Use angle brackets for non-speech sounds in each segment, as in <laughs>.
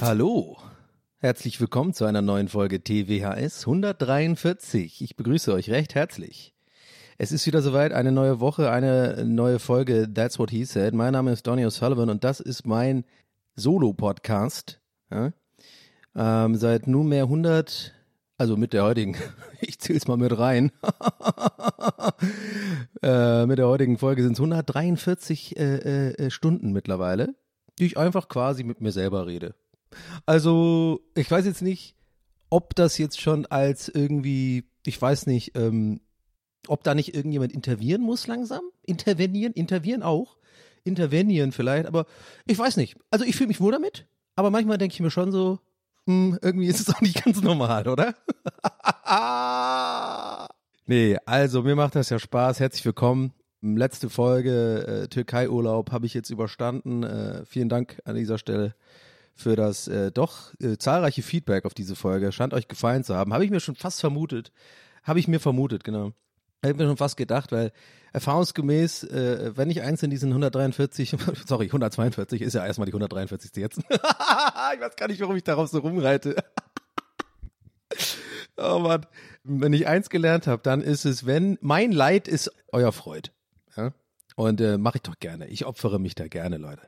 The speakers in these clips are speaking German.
Hallo, herzlich willkommen zu einer neuen Folge TWHS 143. Ich begrüße euch recht herzlich. Es ist wieder soweit, eine neue Woche, eine neue Folge That's What He Said. Mein Name ist Donny O'Sullivan und das ist mein Solo-Podcast. Ja? Ähm, seit nunmehr 100, also mit der heutigen, <laughs> ich zähl's mal mit rein, <laughs> äh, mit der heutigen Folge sind es 143 äh, äh, Stunden mittlerweile, die ich einfach quasi mit mir selber rede. Also, ich weiß jetzt nicht, ob das jetzt schon als irgendwie, ich weiß nicht, ähm, ob da nicht irgendjemand intervenieren muss langsam? Intervenieren? Intervenieren auch? Intervenieren vielleicht, aber ich weiß nicht. Also ich fühle mich wohl damit, aber manchmal denke ich mir schon so, hm, irgendwie ist es auch nicht ganz normal, oder? <laughs> nee, also mir macht das ja Spaß. Herzlich willkommen. Letzte Folge äh, Türkei-Urlaub habe ich jetzt überstanden. Äh, vielen Dank an dieser Stelle für das äh, doch äh, zahlreiche Feedback auf diese Folge. Scheint euch gefallen zu haben. Habe ich mir schon fast vermutet. Habe ich mir vermutet, genau. Habe ich mir schon fast gedacht, weil erfahrungsgemäß, äh, wenn ich eins in diesen 143, <laughs> sorry, 142 ist ja erstmal die 143. jetzt. <laughs> ich weiß gar nicht, warum ich darauf so rumreite. <laughs> oh Mann. Wenn ich eins gelernt habe, dann ist es, wenn mein Leid ist euer Freud. Ja? Und äh, mache ich doch gerne. Ich opfere mich da gerne, Leute.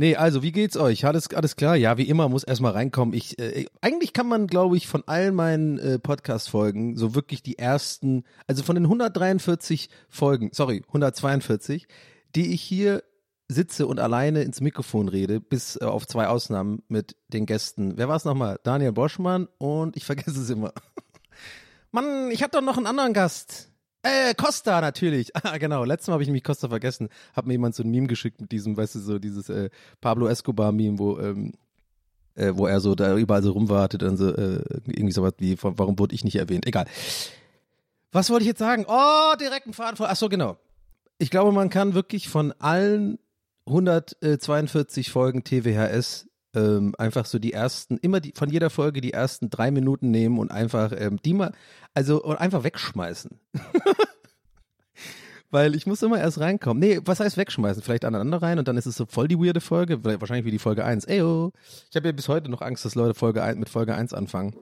Nee, also wie geht's euch? Alles, alles klar? Ja, wie immer muss erstmal reinkommen. Ich, äh, eigentlich kann man, glaube ich, von all meinen äh, Podcast-Folgen so wirklich die ersten, also von den 143 Folgen, sorry, 142, die ich hier sitze und alleine ins Mikrofon rede, bis äh, auf zwei Ausnahmen mit den Gästen. Wer war es nochmal? Daniel Boschmann und ich vergesse es immer. <laughs> Mann, ich hatte doch noch einen anderen Gast. Äh, Costa natürlich. <laughs> Ah, genau. Letztes Mal habe ich nämlich Costa vergessen. Hat mir jemand so ein Meme geschickt mit diesem, weißt du, so dieses äh, Pablo Escobar-Meme, wo, ähm, äh, wo er so da überall so rumwartet und so, äh, irgendwie sowas wie, warum wurde ich nicht erwähnt? Egal. Was wollte ich jetzt sagen? Oh, direkt ein Faden vor. Ach genau. Ich glaube, man kann wirklich von allen 142 Folgen TWHS ähm, einfach so die ersten, immer die, von jeder Folge die ersten drei Minuten nehmen und einfach ähm, die mal, also und einfach wegschmeißen. <laughs> Weil ich muss immer erst reinkommen. Nee, was heißt wegschmeißen? Vielleicht aneinander rein und dann ist es so voll die weirde Folge, wahrscheinlich wie die Folge 1. Eyo. Ich habe ja bis heute noch Angst, dass Leute Folge 1, mit Folge 1 anfangen.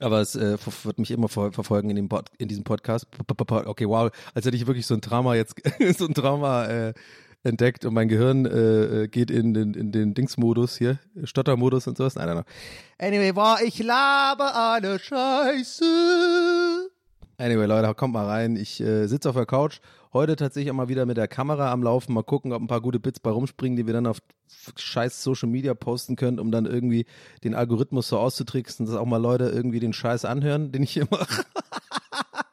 Aber es äh, wird mich immer ver verfolgen in, dem Pod in diesem Podcast. Okay, wow, als hätte ich wirklich so ein Trauma jetzt, <laughs> so ein Trauma äh, entdeckt und mein Gehirn äh, geht in den, in den Dingsmodus hier, Stottermodus und sowas. Nein, nein, nein. Anyway, war ich labe alle Scheiße. Anyway, Leute, kommt mal rein. Ich äh, sitze auf der Couch. Heute tatsächlich auch mal wieder mit der Kamera am Laufen. Mal gucken, ob ein paar gute Bits bei rumspringen, die wir dann auf scheiß Social Media posten können, um dann irgendwie den Algorithmus so auszutricksen, dass auch mal Leute irgendwie den Scheiß anhören, den ich hier mache. <laughs>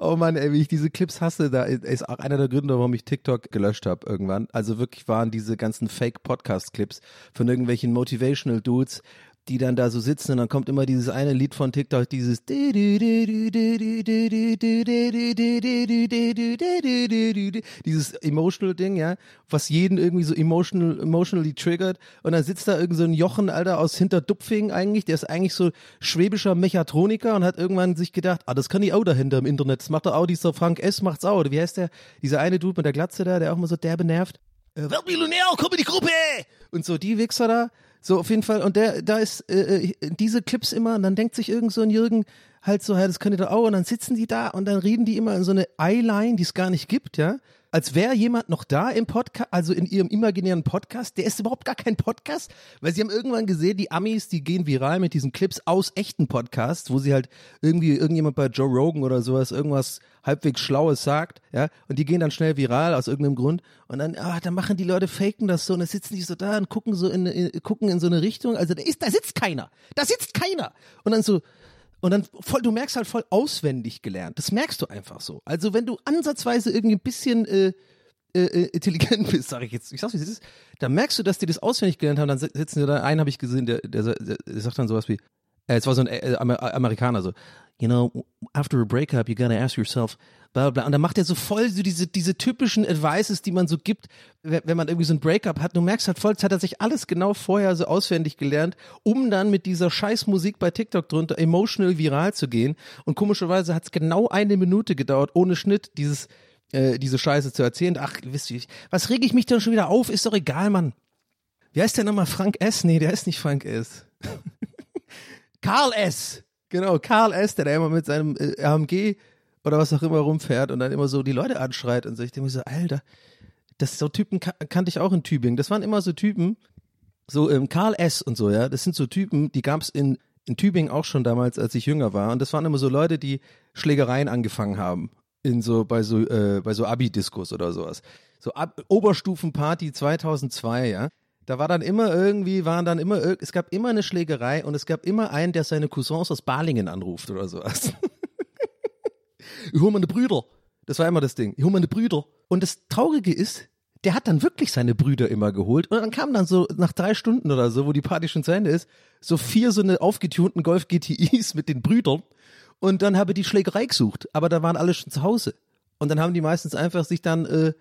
Oh Mann, ey, wie ich diese Clips hasse, da ist auch einer der Gründe, warum ich TikTok gelöscht habe irgendwann. Also wirklich waren diese ganzen Fake-Podcast-Clips von irgendwelchen Motivational Dudes, die dann da so sitzen und dann kommt immer dieses eine Lied von TikTok, dieses dieses emotional Ding, ja, was jeden irgendwie so emotional, emotionally triggert und dann sitzt da irgend so ein Jochen, Alter, aus Hinterdupfing eigentlich, der ist eigentlich so schwäbischer Mechatroniker und hat irgendwann sich gedacht, ah, das kann ich auch dahinter im Internet, das macht doch auch dieser Frank S. macht's auch, oder wie heißt der, dieser eine Dude mit der Glatze da, der auch mal so derbe nervt, äh, Weltmillionär, komm in die Gruppe! Und so die Wichser da, so auf jeden Fall. Und der, da ist äh, äh, diese Clips immer, und dann denkt sich irgend so ein Jürgen halt so, ja, das könnte doch auch. Und dann sitzen die da und dann reden die immer in so eine Eyeline, die es gar nicht gibt, ja. Als wäre jemand noch da im Podcast, also in ihrem imaginären Podcast. Der ist überhaupt gar kein Podcast, weil sie haben irgendwann gesehen, die Amis, die gehen viral mit diesen Clips aus echten Podcasts, wo sie halt irgendwie irgendjemand bei Joe Rogan oder sowas irgendwas halbwegs Schlaues sagt, ja, und die gehen dann schnell viral aus irgendeinem Grund. Und dann, ah, dann machen die Leute faken das so und dann sitzen die so da und gucken so in, in gucken in so eine Richtung, also da ist, da sitzt keiner, da sitzt keiner. Und dann so, und dann voll, du merkst halt voll auswendig gelernt. Das merkst du einfach so. Also wenn du ansatzweise irgendwie ein bisschen äh, äh, äh intelligent <laughs> bist, sage ich jetzt, ich sag's wie es ist, dann merkst du, dass die das auswendig gelernt haben. Dann sitzen da, einen habe ich gesehen, der, der, der, der sagt dann sowas wie, äh, es war so ein äh, Amer Amerikaner so, you know, after a breakup, you gotta ask yourself, bla bla. Und dann macht er so voll so diese, diese typischen Advices, die man so gibt, wenn man irgendwie so ein Breakup hat. Du merkst halt voll, hat er sich alles genau vorher so auswendig gelernt, um dann mit dieser Scheißmusik bei TikTok drunter emotional viral zu gehen. Und komischerweise hat es genau eine Minute gedauert, ohne Schnitt, dieses, äh, diese Scheiße zu erzählen. Ach, wisst ihr, was reg ich mich denn schon wieder auf? Ist doch egal, Mann. Wie heißt der nochmal? Frank S? Nee, der ist nicht Frank S. <laughs> Karl S. Genau, Karl S., der da immer mit seinem äh, AMG oder was auch immer rumfährt und dann immer so die Leute anschreit und so. Ich denke mir so, Alter, das so Typen kan kannte ich auch in Tübingen. Das waren immer so Typen, so ähm, Karl S. und so, ja. Das sind so Typen, die gab es in, in Tübingen auch schon damals, als ich jünger war. Und das waren immer so Leute, die Schlägereien angefangen haben. In so, bei so, äh, so Abi-Diskos oder sowas. So Ab Oberstufenparty 2002, ja da war dann immer irgendwie, waren dann immer, es gab immer eine Schlägerei und es gab immer einen, der seine Cousins aus Balingen anruft oder sowas. <laughs> ich hol meine Brüder. Das war immer das Ding. Ich hol meine Brüder. Und das Traurige ist, der hat dann wirklich seine Brüder immer geholt und dann kam dann so nach drei Stunden oder so, wo die Party schon zu Ende ist, so vier so eine aufgetunten Golf GTIs mit den Brüdern und dann habe die Schlägerei gesucht, aber da waren alle schon zu Hause und dann haben die meistens einfach sich dann äh,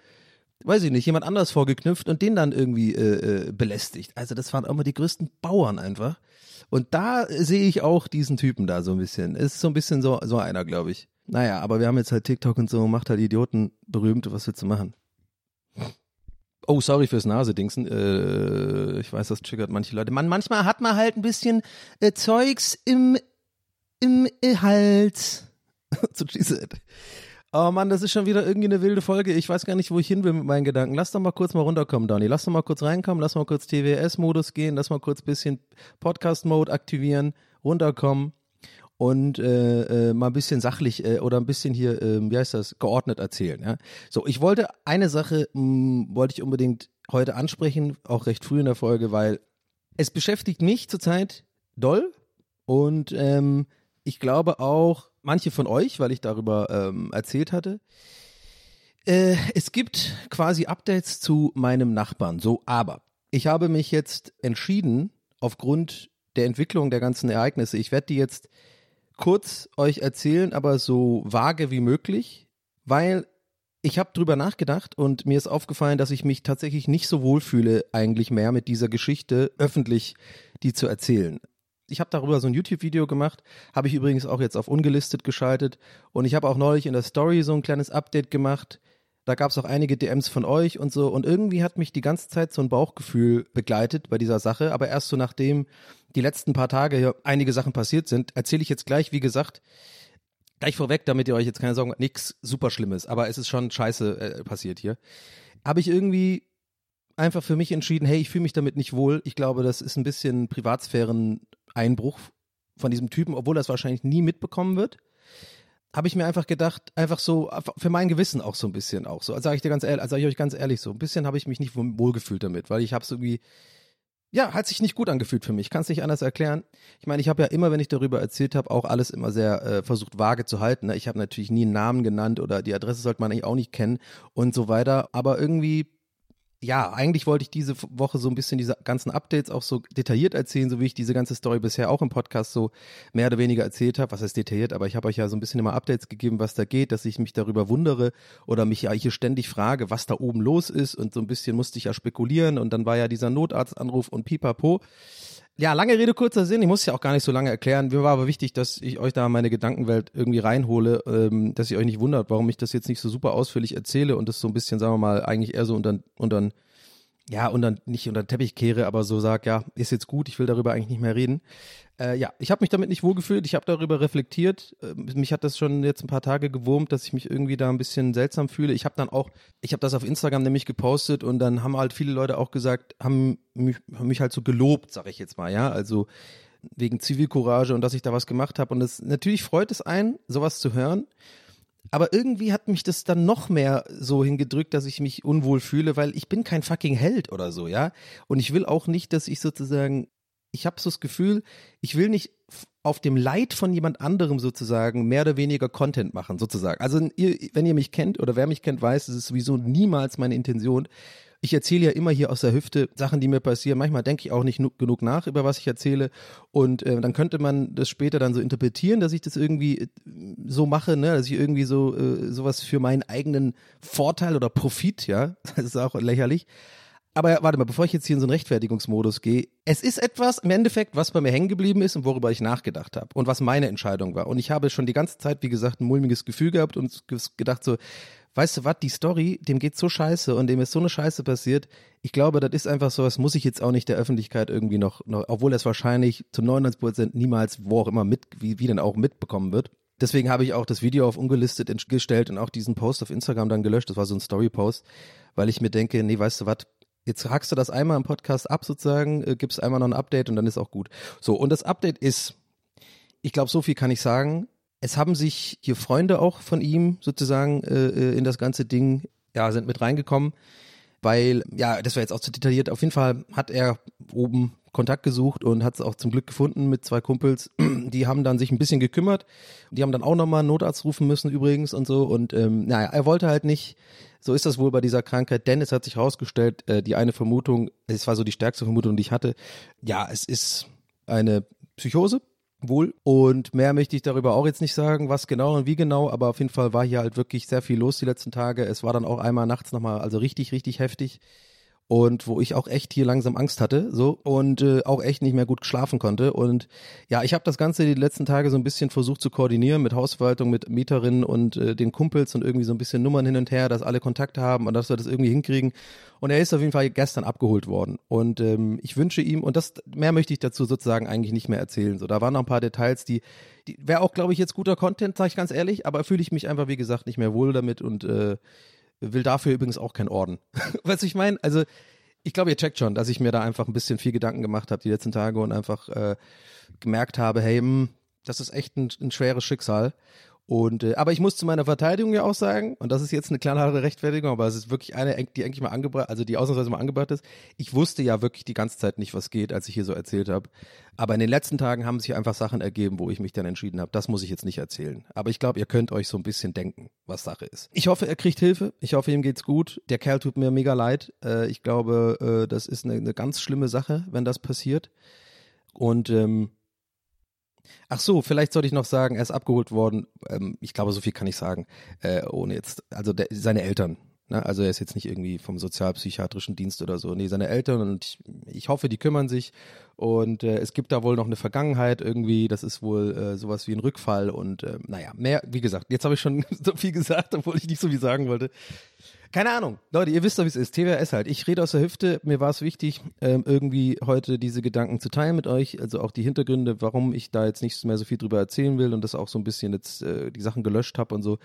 weiß ich nicht, jemand anders vorgeknüpft und den dann irgendwie äh, äh, belästigt. Also das waren mal die größten Bauern einfach. Und da sehe ich auch diesen Typen da so ein bisschen. Ist so ein bisschen so, so einer, glaube ich. Naja, aber wir haben jetzt halt TikTok und so, macht halt Idioten berühmt, was willst du machen? Oh, sorry fürs Nasedingsen. Äh, ich weiß, das triggert manche Leute. Man, manchmal hat man halt ein bisschen äh, Zeugs im, im Hals. <laughs> so said. Oh Mann, das ist schon wieder irgendwie eine wilde Folge. Ich weiß gar nicht, wo ich hin will mit meinen Gedanken. Lass doch mal kurz mal runterkommen, Donny. Lass doch mal kurz reinkommen, lass mal kurz TWS-Modus gehen, lass mal kurz bisschen Podcast-Mode aktivieren, runterkommen und äh, äh, mal ein bisschen sachlich äh, oder ein bisschen hier, äh, wie heißt das, geordnet erzählen. Ja? So, ich wollte eine Sache, mh, hm, wollte ich unbedingt heute ansprechen, auch recht früh in der Folge, weil es beschäftigt mich zurzeit doll und ähm, ich glaube auch manche von euch, weil ich darüber ähm, erzählt hatte. Äh, es gibt quasi Updates zu meinem Nachbarn. So, aber ich habe mich jetzt entschieden, aufgrund der Entwicklung der ganzen Ereignisse, ich werde die jetzt kurz euch erzählen, aber so vage wie möglich, weil ich habe drüber nachgedacht und mir ist aufgefallen, dass ich mich tatsächlich nicht so wohl fühle, eigentlich mehr mit dieser Geschichte öffentlich die zu erzählen ich habe darüber so ein YouTube-Video gemacht, habe ich übrigens auch jetzt auf ungelistet geschaltet und ich habe auch neulich in der Story so ein kleines Update gemacht. Da gab es auch einige DMs von euch und so und irgendwie hat mich die ganze Zeit so ein Bauchgefühl begleitet bei dieser Sache, aber erst so nachdem die letzten paar Tage hier einige Sachen passiert sind, erzähle ich jetzt gleich, wie gesagt, gleich vorweg, damit ihr euch jetzt keine Sorgen, nichts super Schlimmes, aber es ist schon scheiße äh, passiert hier. Habe ich irgendwie einfach für mich entschieden, hey, ich fühle mich damit nicht wohl. Ich glaube, das ist ein bisschen Privatsphären Einbruch von diesem Typen, obwohl das wahrscheinlich nie mitbekommen wird, habe ich mir einfach gedacht, einfach so für mein Gewissen auch so ein bisschen auch so. Also sage ich dir ganz ehrlich, also sage ich euch ganz ehrlich so, ein bisschen habe ich mich nicht wohlgefühlt damit, weil ich habe es irgendwie ja, hat sich nicht gut angefühlt für mich. Kann es nicht anders erklären. Ich meine, ich habe ja immer, wenn ich darüber erzählt habe, auch alles immer sehr äh, versucht vage zu halten. Ne? Ich habe natürlich nie einen Namen genannt oder die Adresse sollte man eigentlich auch nicht kennen und so weiter. Aber irgendwie ja, eigentlich wollte ich diese Woche so ein bisschen diese ganzen Updates auch so detailliert erzählen, so wie ich diese ganze Story bisher auch im Podcast so mehr oder weniger erzählt habe. Was heißt detailliert? Aber ich habe euch ja so ein bisschen immer Updates gegeben, was da geht, dass ich mich darüber wundere oder mich ja hier ständig frage, was da oben los ist. Und so ein bisschen musste ich ja spekulieren. Und dann war ja dieser Notarztanruf und pipapo. Ja, lange Rede, kurzer Sinn. Ich muss ja auch gar nicht so lange erklären. Mir war aber wichtig, dass ich euch da meine Gedankenwelt irgendwie reinhole, ähm, dass ihr euch nicht wundert, warum ich das jetzt nicht so super ausführlich erzähle und das so ein bisschen, sagen wir mal, eigentlich eher so unter, unter ja, und dann nicht unter den Teppich kehre, aber so sag, ja, ist jetzt gut, ich will darüber eigentlich nicht mehr reden. Äh, ja, ich habe mich damit nicht wohlgefühlt, ich habe darüber reflektiert. Äh, mich hat das schon jetzt ein paar Tage gewurmt, dass ich mich irgendwie da ein bisschen seltsam fühle. Ich habe dann auch, ich habe das auf Instagram nämlich gepostet und dann haben halt viele Leute auch gesagt, haben mich, haben mich halt so gelobt, sag ich jetzt mal, ja, also wegen Zivilcourage und dass ich da was gemacht habe. Und das natürlich freut es einen, sowas zu hören. Aber irgendwie hat mich das dann noch mehr so hingedrückt, dass ich mich unwohl fühle, weil ich bin kein fucking Held oder so, ja. Und ich will auch nicht, dass ich sozusagen, ich habe so das Gefühl, ich will nicht auf dem Leid von jemand anderem sozusagen mehr oder weniger Content machen, sozusagen. Also ihr, wenn ihr mich kennt oder wer mich kennt, weiß, es ist sowieso niemals meine Intention, ich erzähle ja immer hier aus der Hüfte Sachen, die mir passieren. Manchmal denke ich auch nicht genug nach, über was ich erzähle. Und äh, dann könnte man das später dann so interpretieren, dass ich das irgendwie äh, so mache, ne, dass ich irgendwie so äh, sowas für meinen eigenen Vorteil oder Profit, ja, <laughs> das ist auch lächerlich. Aber warte mal, bevor ich jetzt hier in so einen Rechtfertigungsmodus gehe, es ist etwas im Endeffekt, was bei mir hängen geblieben ist und worüber ich nachgedacht habe und was meine Entscheidung war. Und ich habe schon die ganze Zeit, wie gesagt, ein mulmiges Gefühl gehabt und gedacht so, weißt du was, die Story, dem geht so scheiße und dem ist so eine Scheiße passiert. Ich glaube, das ist einfach so, das muss ich jetzt auch nicht der Öffentlichkeit irgendwie noch, noch obwohl es wahrscheinlich zu 99 Prozent niemals, wo auch immer mit, wie, wie denn auch mitbekommen wird. Deswegen habe ich auch das Video auf ungelistet gestellt und auch diesen Post auf Instagram dann gelöscht. Das war so ein Story-Post, weil ich mir denke, nee, weißt du was, jetzt hackst du das einmal im Podcast ab sozusagen, äh, gibst einmal noch ein Update und dann ist auch gut. So, und das Update ist, ich glaube, so viel kann ich sagen es haben sich hier Freunde auch von ihm sozusagen äh, äh, in das ganze Ding, ja, sind mit reingekommen, weil, ja, das war jetzt auch zu detailliert. Auf jeden Fall hat er oben Kontakt gesucht und hat es auch zum Glück gefunden mit zwei Kumpels. <clears throat> Die haben dann sich ein bisschen gekümmert. Die haben dann auch nochmal einen Notarzt rufen müssen übrigens und so. Und ähm, naja, er wollte halt nicht, so ist das wohl bei dieser Krankheit, denn es hat sich herausgestellt, äh, die eine Vermutung, es war so die stärkste Vermutung, die ich hatte, ja, es ist eine Psychose, wohl. Und mehr möchte ich darüber auch jetzt nicht sagen, was genau und wie genau, aber auf jeden Fall war hier halt wirklich sehr viel los die letzten Tage. Es war dann auch einmal nachts nochmal, also richtig, richtig heftig und wo ich auch echt hier langsam Angst hatte, so. Und äh, auch echt nicht mehr gut schlafen konnte. Und ja, ich habe das ganze die letzten Tage so ein bisschen versucht zu koordinieren mit Hausverwaltung, mit Mieterinnen und äh, den Kumpels und irgendwie so ein bisschen Nummern hin und her, dass alle Kontakt haben und dass wir das irgendwie hinkriegen. Und er ist auf jeden Fall gestern abgeholt worden. Und ähm, ich wünsche ihm und das mehr möchte ich dazu sozusagen eigentlich nicht mehr erzählen, so da waren noch ein paar Details, die, die wäre auch glaube ich jetzt guter Content, sage ich ganz ehrlich, aber fühle ich mich einfach wie gesagt nicht mehr wohl damit und äh, will dafür übrigens auch keinen Orden. <laughs> Was ich meine, also ich glaube, ihr checkt schon, dass ich mir da einfach ein bisschen viel Gedanken gemacht habe die letzten Tage und einfach äh, gemerkt habe, hey, mh, hm, das ist echt ein, ein schweres Schicksal. Und äh, aber ich muss zu meiner Verteidigung ja auch sagen, und das ist jetzt eine klare Rechtfertigung, aber es ist wirklich eine, die eigentlich mal angebracht, also die ausnahmsweise mal angebracht ist. Ich wusste ja wirklich die ganze Zeit nicht, was geht, als ich hier so erzählt habe. Aber in den letzten Tagen haben sich einfach Sachen ergeben, wo ich mich dann entschieden habe, das muss ich jetzt nicht erzählen. Aber ich glaube, ihr könnt euch so ein bisschen denken, was Sache ist. Ich hoffe, er kriegt Hilfe. Ich hoffe, ihm geht's gut. Der Kerl tut mir mega leid. Äh, ich glaube, äh, das ist eine, eine ganz schlimme Sache, wenn das passiert. Und ähm, Ach so, vielleicht sollte ich noch sagen, er ist abgeholt worden. Ähm, ich glaube, so viel kann ich sagen, äh, ohne jetzt, also der, seine Eltern. Ne? Also er ist jetzt nicht irgendwie vom sozialpsychiatrischen Dienst oder so. Nee, seine Eltern und ich, ich hoffe, die kümmern sich. Und äh, es gibt da wohl noch eine Vergangenheit irgendwie. Das ist wohl äh, sowas wie ein Rückfall. Und äh, naja, mehr, wie gesagt, jetzt habe ich schon <laughs> so viel gesagt, obwohl ich nicht so viel sagen wollte. Keine Ahnung. Leute, ihr wisst doch, wie es ist. TWS halt. Ich rede aus der Hüfte. Mir war es wichtig, ähm, irgendwie heute diese Gedanken zu teilen mit euch. Also auch die Hintergründe, warum ich da jetzt nicht mehr so viel drüber erzählen will und das auch so ein bisschen jetzt äh, die Sachen gelöscht habe und so.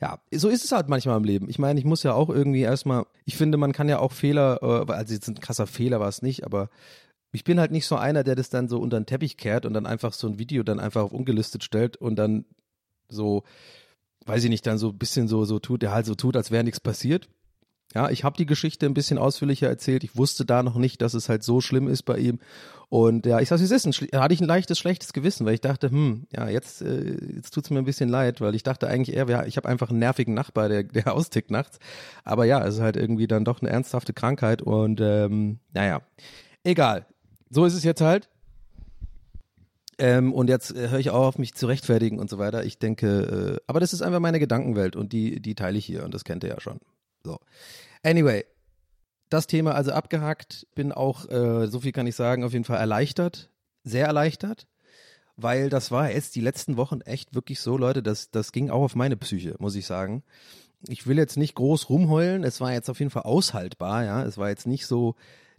Ja, so ist es halt manchmal im Leben. Ich meine, ich muss ja auch irgendwie erstmal, ich finde, man kann ja auch Fehler, äh, also jetzt ein krasser Fehler war es nicht, aber ich bin halt nicht so einer, der das dann so unter den Teppich kehrt und dann einfach so ein Video dann einfach auf ungelistet stellt und dann so weiß ich nicht, dann so ein bisschen so, so tut, der halt so tut, als wäre nichts passiert. Ja, ich habe die Geschichte ein bisschen ausführlicher erzählt. Ich wusste da noch nicht, dass es halt so schlimm ist bei ihm. Und ja, ich sag's, wie es ist. Ein, hatte ich ein leichtes, schlechtes Gewissen, weil ich dachte, hm, ja, jetzt, äh, jetzt tut's mir ein bisschen leid, weil ich dachte eigentlich eher, ja, ich habe einfach einen nervigen Nachbar, der, der <laughs> austickt nachts. Aber ja, es ist halt irgendwie dann doch eine ernsthafte Krankheit und ähm, naja, egal. So ist es jetzt halt. Ähm, und jetzt äh, höre ich auch auf, mich zu rechtfertigen und so weiter. Ich denke, äh, aber das ist einfach meine Gedankenwelt und die, die teile ich hier und das kennt ihr ja schon. So. Anyway, das Thema also abgehakt. Bin auch, äh, so viel kann ich sagen, auf jeden Fall erleichtert. Sehr erleichtert. Weil das war jetzt die letzten Wochen echt wirklich so, Leute, das, das ging auch auf meine Psyche, muss ich sagen. Ich will jetzt nicht groß rumheulen. Es war jetzt auf jeden Fall aushaltbar, ja. Es war jetzt nicht so,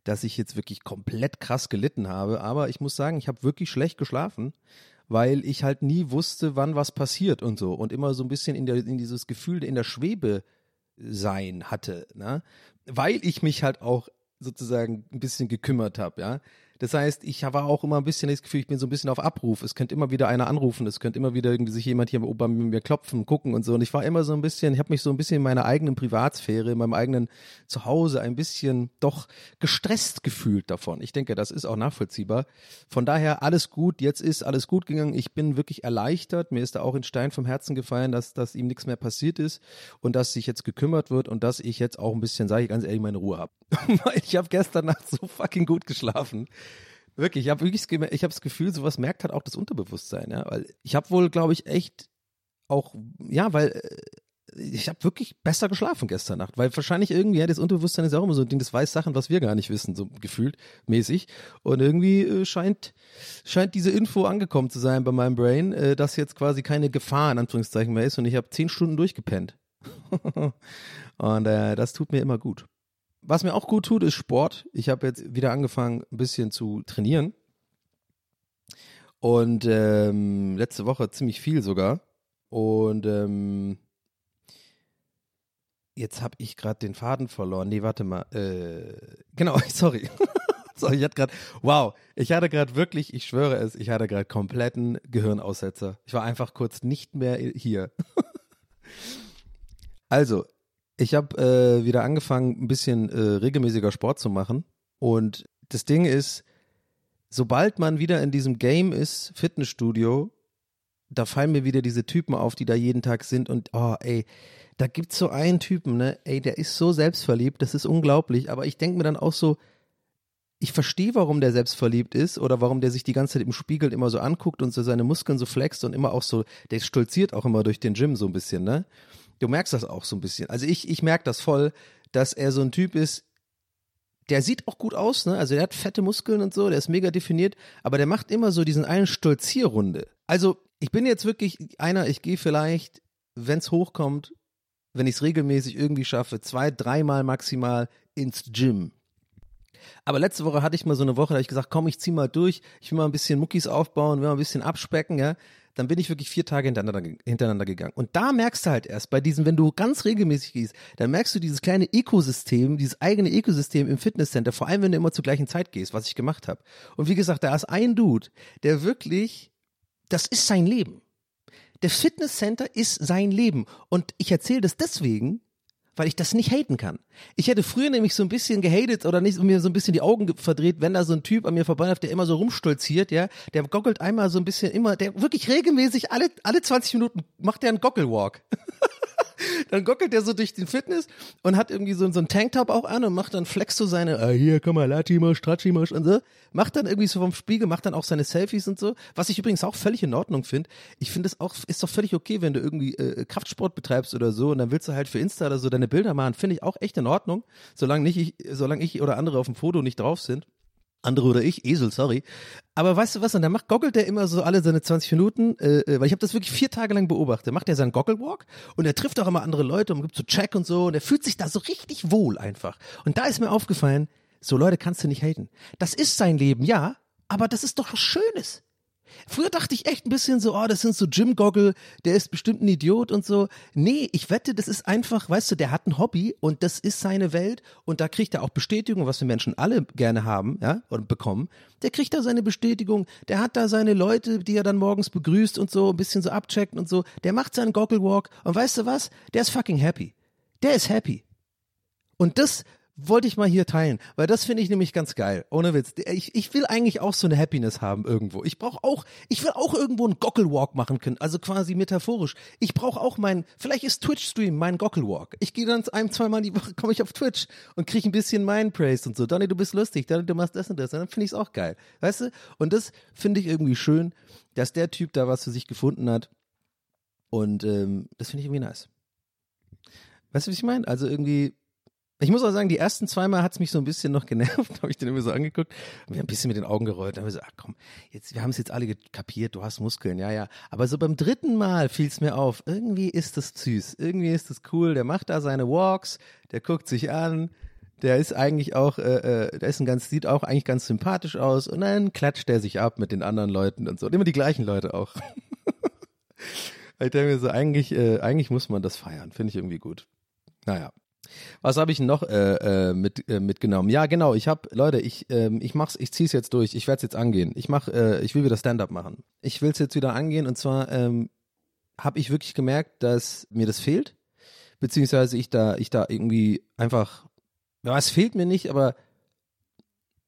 dass ich jetzt wirklich komplett krass gelitten habe. Aber ich muss sagen, ich habe wirklich schlecht geschlafen, weil ich halt nie wusste, wann was passiert und so. Und immer so ein bisschen in, der, in dieses Gefühl in der Schwebe sein hatte, ne? weil ich mich halt auch sozusagen ein bisschen gekümmert habe, ja. Das heißt, ich war auch immer ein bisschen das Gefühl, ich bin so ein bisschen auf Abruf. Es könnte immer wieder einer anrufen, es könnte immer wieder irgendwie sich jemand hier bei mir klopfen, gucken und so. Und ich war immer so ein bisschen, ich habe mich so ein bisschen in meiner eigenen Privatsphäre, in meinem eigenen Zuhause ein bisschen doch gestresst gefühlt davon. Ich denke, das ist auch nachvollziehbar. Von daher alles gut, jetzt ist alles gut gegangen. Ich bin wirklich erleichtert. Mir ist da auch ein Stein vom Herzen gefallen, dass, dass ihm nichts mehr passiert ist und dass sich jetzt gekümmert wird und dass ich jetzt auch ein bisschen, sage ich ganz ehrlich, meine Ruhe habe. <laughs> Ich habe gestern Nacht so fucking gut geschlafen. Wirklich, ich habe ich habe das Gefühl, sowas merkt halt auch das Unterbewusstsein, ja, weil ich habe wohl, glaube ich, echt auch, ja, weil äh, ich habe wirklich besser geschlafen gestern Nacht, weil wahrscheinlich irgendwie, ja, das Unterbewusstsein ist auch immer so ein Ding, das weiß Sachen, was wir gar nicht wissen, so gefühlt mäßig. Und irgendwie äh, scheint, scheint diese Info angekommen zu sein bei meinem Brain, äh, dass jetzt quasi keine Gefahr in Anführungszeichen mehr ist und ich habe zehn Stunden durchgepennt. <laughs> und äh, das tut mir immer gut. Was mir auch gut tut, ist Sport. Ich habe jetzt wieder angefangen, ein bisschen zu trainieren. Und ähm, letzte Woche ziemlich viel sogar. Und ähm, jetzt habe ich gerade den Faden verloren. Nee, warte mal. Äh, genau, <laughs> sorry. <laughs> sorry, ich hatte gerade, wow, ich hatte gerade wirklich, ich schwöre es, ich hatte gerade kompletten Gehirnaussetzer. Ich war einfach kurz nicht mehr hier. <laughs> also, ich habe äh, wieder angefangen, ein bisschen äh, regelmäßiger Sport zu machen. Und das Ding ist, sobald man wieder in diesem Game ist, Fitnessstudio, da fallen mir wieder diese Typen auf, die da jeden Tag sind und oh, ey, da gibt's so einen Typen, ne, ey, der ist so selbstverliebt, das ist unglaublich, aber ich denke mir dann auch so, ich verstehe, warum der selbstverliebt ist oder warum der sich die ganze Zeit im Spiegel immer so anguckt und so seine Muskeln so flext und immer auch so, der stolziert auch immer durch den Gym so ein bisschen, ne? Du merkst das auch so ein bisschen. Also ich, ich merke das voll, dass er so ein Typ ist, der sieht auch gut aus, ne? Also der hat fette Muskeln und so, der ist mega definiert, aber der macht immer so diesen einen Stolzierrunde. Also ich bin jetzt wirklich einer, ich gehe vielleicht, wenn's hochkommt, wenn ich es regelmäßig irgendwie schaffe, zwei, dreimal maximal ins Gym. Aber letzte Woche hatte ich mal so eine Woche, da habe ich gesagt, komm, ich zieh mal durch, ich will mal ein bisschen Muckis aufbauen, will mal ein bisschen abspecken, ja. Dann bin ich wirklich vier Tage hintereinander, hintereinander gegangen. Und da merkst du halt erst, bei diesem, wenn du ganz regelmäßig gehst, dann merkst du dieses kleine Ökosystem, dieses eigene Ökosystem im Fitnesscenter, vor allem wenn du immer zur gleichen Zeit gehst, was ich gemacht habe. Und wie gesagt, da ist ein Dude, der wirklich, das ist sein Leben. Der Fitnesscenter ist sein Leben. Und ich erzähle das deswegen, weil ich das nicht haten kann. Ich hätte früher nämlich so ein bisschen gehatet oder nicht mir so ein bisschen die Augen ge- verdreht, wenn da so ein Typ an mir vorbeiläuft, der immer so rumstolziert, ja, der goggelt einmal so ein bisschen immer, der wirklich regelmäßig alle alle 20 Minuten macht der einen Gogglewalk. <laughs> <laughs> dann gockelt der so durch den Fitness und hat irgendwie so, so einen Tanktop auch an und macht dann flex so seine, ah, hier, komm mal, Latimasch, Tratschimasch und so. Macht dann irgendwie so vom Spiegel, macht dann auch seine Selfies und so. Was ich übrigens auch völlig in Ordnung finde. Ich finde es auch, ist doch völlig okay, wenn du irgendwie äh, Kraftsport betreibst oder so und dann willst du halt für Insta oder so deine Bilder machen. Finde ich auch echt in Ordnung. Solange nicht ich, solange ich oder andere auf dem Foto nicht drauf sind. Andere oder ich, Esel, sorry. Aber weißt du was, und dann macht, goggelt der immer so alle seine 20 Minuten, äh, äh, weil ich habe das wirklich vier Tage lang beobachtet, macht er seinen Gogglewalk und er trifft auch immer andere Leute und gibt so Check und so und er fühlt sich da so richtig wohl einfach. Und da ist mir aufgefallen, so Leute kannst du nicht haten. Das ist sein Leben, ja, aber das ist doch was Schönes. Früher dachte ich echt ein bisschen so, oh, das sind so Jim-Goggle, der ist bestimmt ein Idiot und so. Nee, ich wette, das ist einfach, weißt du, der hat ein Hobby und das ist seine Welt und da kriegt er auch Bestätigung, was wir Menschen alle gerne haben, ja, und bekommen. Der kriegt da seine Bestätigung, der hat da seine Leute, die er dann morgens begrüßt und so, ein bisschen so abcheckt und so. Der macht seinen Goggle-Walk und weißt du was? Der ist fucking happy. Der ist happy. Und das wollte ich mal hier teilen, weil das finde ich nämlich ganz geil. Ohne Witz. Ich, ich will eigentlich auch so eine Happiness haben irgendwo. Ich brauche auch, ich will auch irgendwo einen Gockelwalk machen können, also quasi metaphorisch. Ich brauche auch mein, vielleicht ist Twitch-Stream mein Gockelwalk. Ich gehe dann ein, zweimal die Woche, <laughs> komme ich auf Twitch und kriege ein bisschen meinen Praise und so. Donny, du bist lustig, Donny, du machst das und das. Und dann finde ich es auch geil. Weißt du? Und das finde ich irgendwie schön, dass der Typ da was für sich gefunden hat. Und ähm, das finde ich irgendwie nice. Weißt du, was ich meine? Also irgendwie, ich muss auch sagen, die ersten zweimal hat's mich so ein bisschen noch genervt, <laughs> habe ich den immer so angeguckt und wir haben ein bisschen mit den Augen gerollt. Dann haben wir so, ach komm, jetzt, wir haben es jetzt alle kapiert, du hast Muskeln, ja, ja. Aber so beim dritten Mal fiel's mir auf, irgendwie ist das süß, irgendwie ist das cool, der macht da seine Walks, der guckt sich an, der ist eigentlich auch, äh, äh, der ist ein ganz, sieht auch eigentlich ganz sympathisch aus und dann klatscht er sich ab mit den anderen Leuten und so. Und immer die gleichen Leute auch. <laughs> ich denke mir so, eigentlich, äh, eigentlich muss man das feiern, finde ich irgendwie gut. Naja. Was habe ich noch äh, äh, mit, äh, mitgenommen? Ja, genau. Ich habe, Leute, ich ähm, ich mach's, ich zieh's jetzt durch. Ich werde es jetzt angehen. Ich mach, äh, ich will wieder Stand-up machen. Ich will es jetzt wieder angehen und zwar ähm, habe ich wirklich gemerkt, dass mir das fehlt, beziehungsweise ich da, ich da irgendwie einfach, ja, es fehlt mir nicht, aber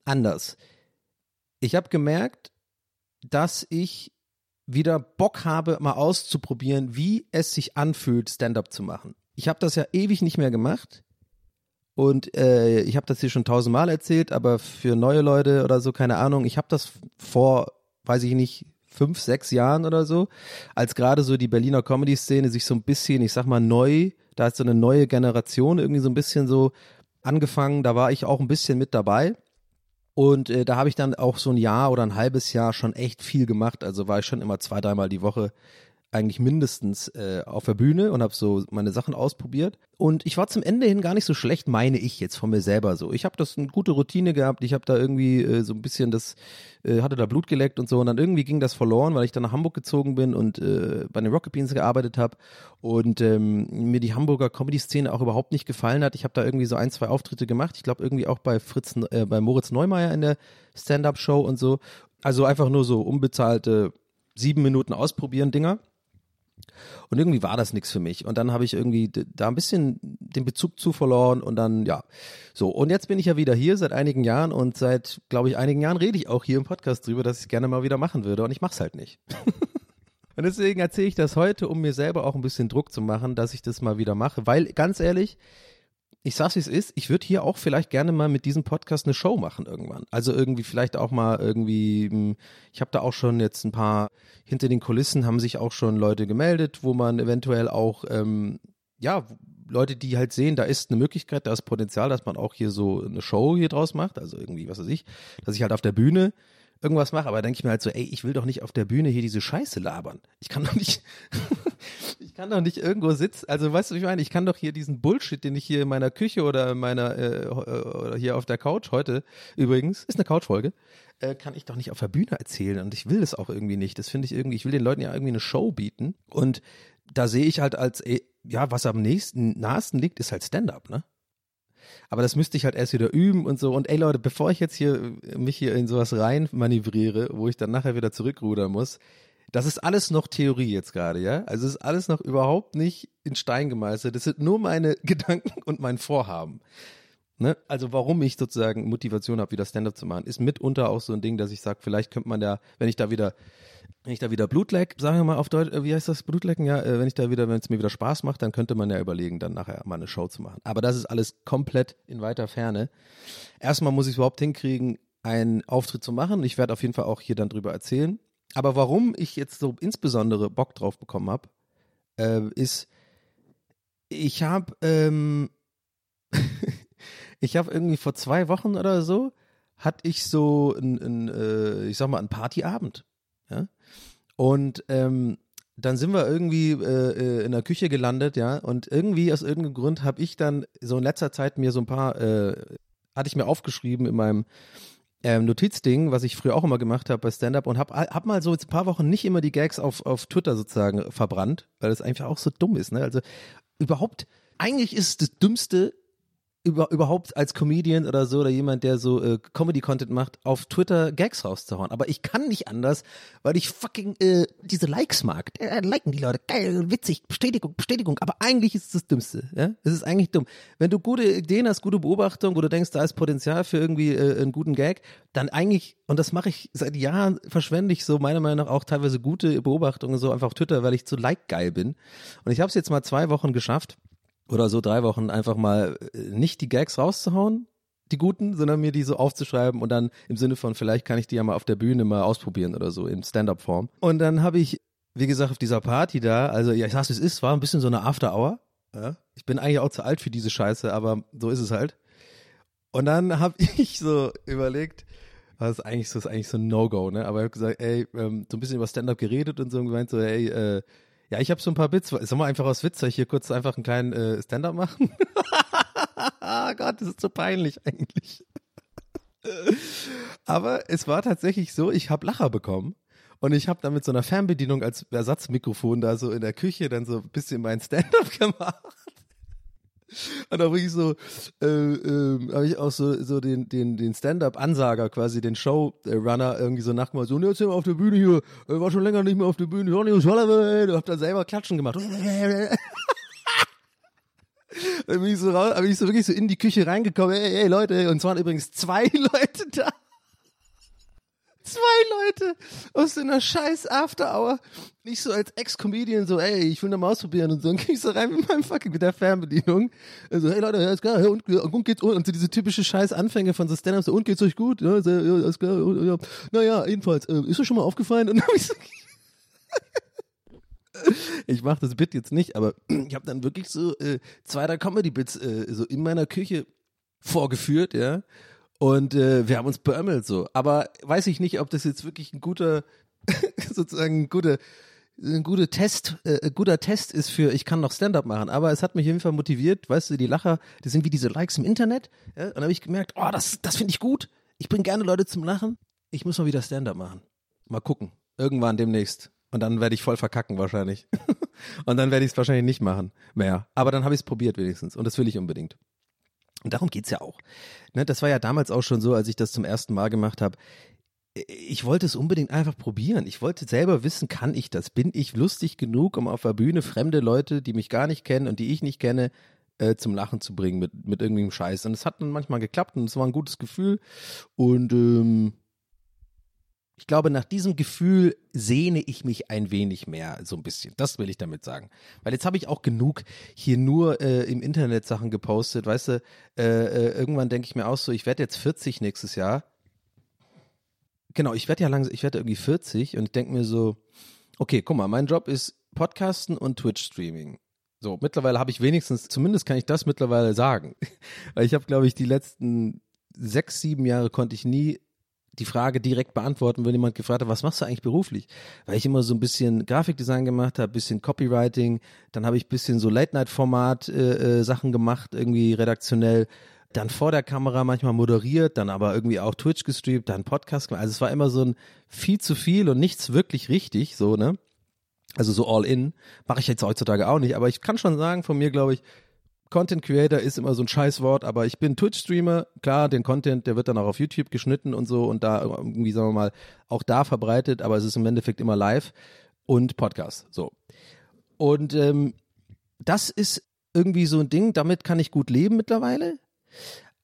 anders. Ich habe gemerkt, dass ich wieder Bock habe, mal auszuprobieren, wie es sich anfühlt, Stand-up zu machen ich habe das ja ewig nicht mehr gemacht. Und äh, ich habe das hier schon tausendmal erzählt, aber für neue Leute oder so, keine Ahnung, ich habe das vor, weiß ich nicht, fünf, sechs Jahren oder so, als gerade so die Berliner Comedy-Szene sich so ein bisschen, ich sag mal, neu, da ist so eine neue Generation irgendwie so ein bisschen so angefangen, da war ich auch ein bisschen mit dabei. Und äh, da habe ich dann auch so ein Jahr oder ein halbes Jahr schon echt viel gemacht. Also war ich schon immer zwei, dreimal die Woche eigentlich mindestens äh, auf der Bühne und habe so meine Sachen ausprobiert. Und ich war zum Ende hin gar nicht so schlecht, meine ich jetzt von mir selber so. Ich habe das eine gute Routine gehabt. Ich habe da irgendwie äh, so ein bisschen das, äh, hatte da Blut geleckt und so. Und dann irgendwie ging das verloren, weil ich dann nach Hamburg gezogen bin und äh, bei den Rocket Beans gearbeitet habe. Und ähm, mir die Hamburger Comedy-Szene auch überhaupt nicht gefallen hat. Ich habe da irgendwie so ein, zwei Auftritte gemacht. Ich glaube irgendwie auch bei Fritz, äh, bei Moritz Neumeier in der Stand-Up-Show und so. Also einfach nur so unbezahlte sieben Minuten ausprobieren Dinger. Und irgendwie war das nichts für mich. Und dann habe ich irgendwie da ein bisschen den Bezug zu verloren und dann, ja. So, und jetzt bin ich ja wieder hier seit einigen Jahren und seit, glaube ich, einigen Jahren rede ich auch hier im Podcast drüber, dass ich es gerne mal wieder machen würde und ich mache es halt nicht. <laughs> und deswegen erzähle ich das heute, um mir selber auch ein bisschen Druck zu machen, dass ich das mal wieder mache, weil ganz ehrlich, ich sag's wie es ist, ich würde hier auch vielleicht gerne mal mit diesem Podcast eine Show machen irgendwann. Also irgendwie vielleicht auch mal irgendwie, hm, ich habe da auch schon jetzt ein paar, hinter den Kulissen haben sich auch schon Leute gemeldet, wo man eventuell auch, ähm, ja, Leute, die halt sehen, da ist eine Möglichkeit, da ist Potenzial, dass man auch hier so eine Show hier draus macht, also irgendwie, was weiß ich, dass ich halt auf der Bühne irgendwas mache, aber denke ich mir halt so, ey, ich will doch nicht auf der Bühne hier diese Scheiße labern. Ich kann doch nicht, <laughs> ich kann doch nicht irgendwo sitzen, also weißt du, ich meine, ich kann doch hier diesen Bullshit, den ich hier in meiner Küche oder in meiner, äh, oder hier auf der Couch heute, übrigens, ist eine Couchfolge, äh, kann ich doch nicht auf der Bühne erzählen und ich will das auch irgendwie nicht. Das finde ich irgendwie, ich will den Leuten ja irgendwie eine Show bieten und da sehe ich halt als, ey, ja, was am nächsten, nahesten liegt, ist halt Stand-up, ne? Aber das müsste ich halt erst wieder üben und so. Und ey Leute, bevor ich jetzt hier mich hier in sowas rein manövriere, wo ich dann nachher wieder zurückrudern muss, das ist alles noch Theorie jetzt gerade, ja? Also es ist alles noch überhaupt nicht in Stein gemeißelt. Das sind nur meine <laughs> Gedanken und mein Vorhaben. Ne? Also warum ich sozusagen Motivation habe, wieder Stand-up zu machen, ist mitunter auch so ein Ding, dass ich sage, vielleicht könnte man ja, wenn ich da wieder wenn ich da wieder Blut leck, sagen wir mal auf Deutsch, äh, wie heißt das, Blutlecken? Ja, äh, wenn ich da wieder, wenn es mir wieder Spaß macht, dann könnte man ja überlegen, dann nachher mal eine Show zu machen. Aber das ist alles komplett in weiter Ferne. Erstmal muss ich es überhaupt hinkriegen, einen Auftritt zu machen. Ich werde auf jeden Fall auch hier dann drüber erzählen. Aber warum ich jetzt so insbesondere Bock drauf bekommen habe, äh, ist, ich habe, ähm, <laughs> ich habe irgendwie vor zwei Wochen oder so, hatte ich so ein, ein äh, ich sag mal, einen Partyabend. Ja? Und ähm, dann sind wir irgendwie äh, äh, in der Küche gelandet, ja, und irgendwie aus irgendeinem Grund habe ich dann so in letzter Zeit mir so ein paar, äh, hatte ich mir aufgeschrieben in meinem ähm, Notizding, was ich früher auch immer gemacht habe bei Stand-Up und habe hab mal so jetzt ein paar Wochen nicht immer die Gags auf, auf Twitter sozusagen verbrannt, weil das einfach auch so dumm ist, ne? Also überhaupt, eigentlich ist das Dümmste, über, überhaupt als Comedian oder so oder jemand, der so äh, Comedy-Content macht, auf Twitter Gags rauszuhauen. Aber ich kann nicht anders, weil ich fucking äh, diese Likes mag. Äh, liken die Leute, geil, witzig, Bestätigung, Bestätigung. Aber eigentlich ist es das Dümmste. Ja? Es ist eigentlich dumm. Wenn du gute Ideen hast, gute Beobachtung, wo du denkst, da ist Potenzial für irgendwie äh, einen guten Gag, dann eigentlich, und das mache ich seit Jahren, verschwende ich so meiner Meinung nach auch teilweise gute Beobachtungen so einfach auf Twitter, weil ich zu like-geil bin. Und ich habe es jetzt mal zwei Wochen geschafft, oder so drei Wochen einfach mal äh, nicht die Gags rauszuhauen, die guten, sondern mir die so aufzuschreiben und dann im Sinne von, vielleicht kann ich die ja mal auf der Bühne mal ausprobieren oder so in Stand-up-Form. Und dann habe ich, wie gesagt, auf dieser Party da, also ja, ich sag's, es ist, war ein bisschen so eine After-Hour. Ja? Ich bin eigentlich auch zu alt für diese Scheiße, aber so ist es halt. Und dann habe <laughs> ich so überlegt, das ist eigentlich so, ist eigentlich so ein No-Go, ne? Aber ich habe gesagt, ey, ähm, so ein bisschen über Stand-up geredet und so und gemeint so, ey, äh, ja, ich habe so ein paar Bits. Sollen wir einfach aus Witz hier kurz einfach einen kleinen äh, Stand-up machen? oh <laughs> Gott, das ist so peinlich eigentlich. <laughs> Aber es war tatsächlich so, ich habe Lacher bekommen. Und ich habe dann mit so einer Fernbedienung als Ersatzmikrofon da so in der Küche dann so ein bisschen mein Stand-up <laughs> gemacht. Und da bin ich so, äh, äh, habe ich auch so, so den, den, den Stand-up-Ansager quasi, den Showrunner irgendwie so nachgemacht, so, und jetzt sind wir auf der Bühne hier, äh, war schon länger nicht mehr auf der Bühne, Johnny und Sullivan, und hab dann selber Klatschen gemacht. <laughs> Dann bin ich so raus, bin ich so wirklich so in die Küche reingekommen, ey, ey Leute, und es waren übrigens zwei <laughs> Leute da. Zwei Leute aus so einer scheiß After Hour. Nicht so als Ex-Comedian so, ey, ich will noch mal ausprobieren und so. <laughs> Dann gehe ich so rein mit meinem fucking, mit der Fernbedienung. Also, hey Leute, alles klar, und, und geht's, und so diese typische scheiß Anfänge von so Stand-Up, so, und geht's euch gut? Ja, so, ja alles klar, ja. Naja, jedenfalls, äh, ist euch schon mal aufgefallen? Und dann hab ich so, <laughs> ich mache das Bit jetzt nicht, aber <clears throat> ich habe dann wirklich so äh, zwei, drei Comedy-Bits äh, so in meiner Küche vorgeführt, ja. Und äh, wir haben uns beömmelt so. Aber weiß ich nicht, ob das jetzt wirklich ein guter, <laughs> sozusagen ein guter, ein guter Test, äh, ein guter Test ist für, ich kann noch Stand-up machen. Aber es hat mich auf jeden Fall motiviert, weißt du, die Lacher, die sind wie diese Likes im Internet. Ja? Und dann habe ich gemerkt, oh, das, das finde ich gut. Ich bringe gerne Leute zum Lachen. Ich muss mal wieder Stand-up machen. Mal gucken. Irgendwann demnächst. Und dann werde ich voll verkacken wahrscheinlich. <laughs> und dann werde ich es wahrscheinlich nicht machen mehr. Aber dann habe ich es probiert wenigstens. Und das will ich unbedingt. Und darum geht's ja auch. Ne, das war ja damals auch schon so, als ich das zum ersten Mal gemacht habe. Ich wollte es unbedingt einfach probieren. Ich wollte selber wissen, kann ich das? Bin ich lustig genug, um auf der Bühne fremde Leute, die mich gar nicht kennen und die ich nicht kenne, äh, zum Lachen zu bringen mit, mit irgendeinem Scheiß? Und es hat dann manchmal geklappt und es war ein gutes Gefühl. Und ähm, ich glaube, nach diesem Gefühl sehne ich mich ein wenig mehr, so ein bisschen. Das will ich damit sagen. Weil jetzt habe ich auch genug hier nur äh, im Internet Sachen gepostet. Weißt du, äh, äh, irgendwann denke ich mir auch so, ich werde jetzt 40 nächstes Jahr. Genau, ich werde ja langsam, ich werde irgendwie 40 und ich denke mir so, okay, guck mal, mein Job ist Podcasten und Twitch-Streaming. So, mittlerweile habe ich wenigstens, zumindest kann ich das mittlerweile sagen. <laughs> Weil ich habe, glaube ich, die letzten sechs, sieben Jahre konnte ich nie die Frage direkt beantworten, wenn jemand gefragt hat, was machst du eigentlich beruflich? Weil ich immer so ein bisschen Grafikdesign gemacht habe, bisschen Copywriting, dann habe ich bisschen so Late-Night-Format äh, äh, Sachen gemacht, irgendwie redaktionell, dann vor der Kamera manchmal moderiert, dann aber irgendwie auch Twitch gestreamt, dann Podcast gemacht. Also es war immer so ein viel zu viel und nichts wirklich richtig, so, ne? Also so all in. Mache ich jetzt heutzutage auch nicht, aber ich kann schon sagen, von mir glaube ich, Content Creator ist immer so ein Scheißwort, aber ich bin Twitch-Streamer. Klar, den Content, der wird dann auch auf YouTube geschnitten und so und da irgendwie, sagen wir mal, auch da verbreitet, aber es ist im Endeffekt immer live und Podcast. So. Und ähm, das ist irgendwie so ein Ding, damit kann ich gut leben mittlerweile.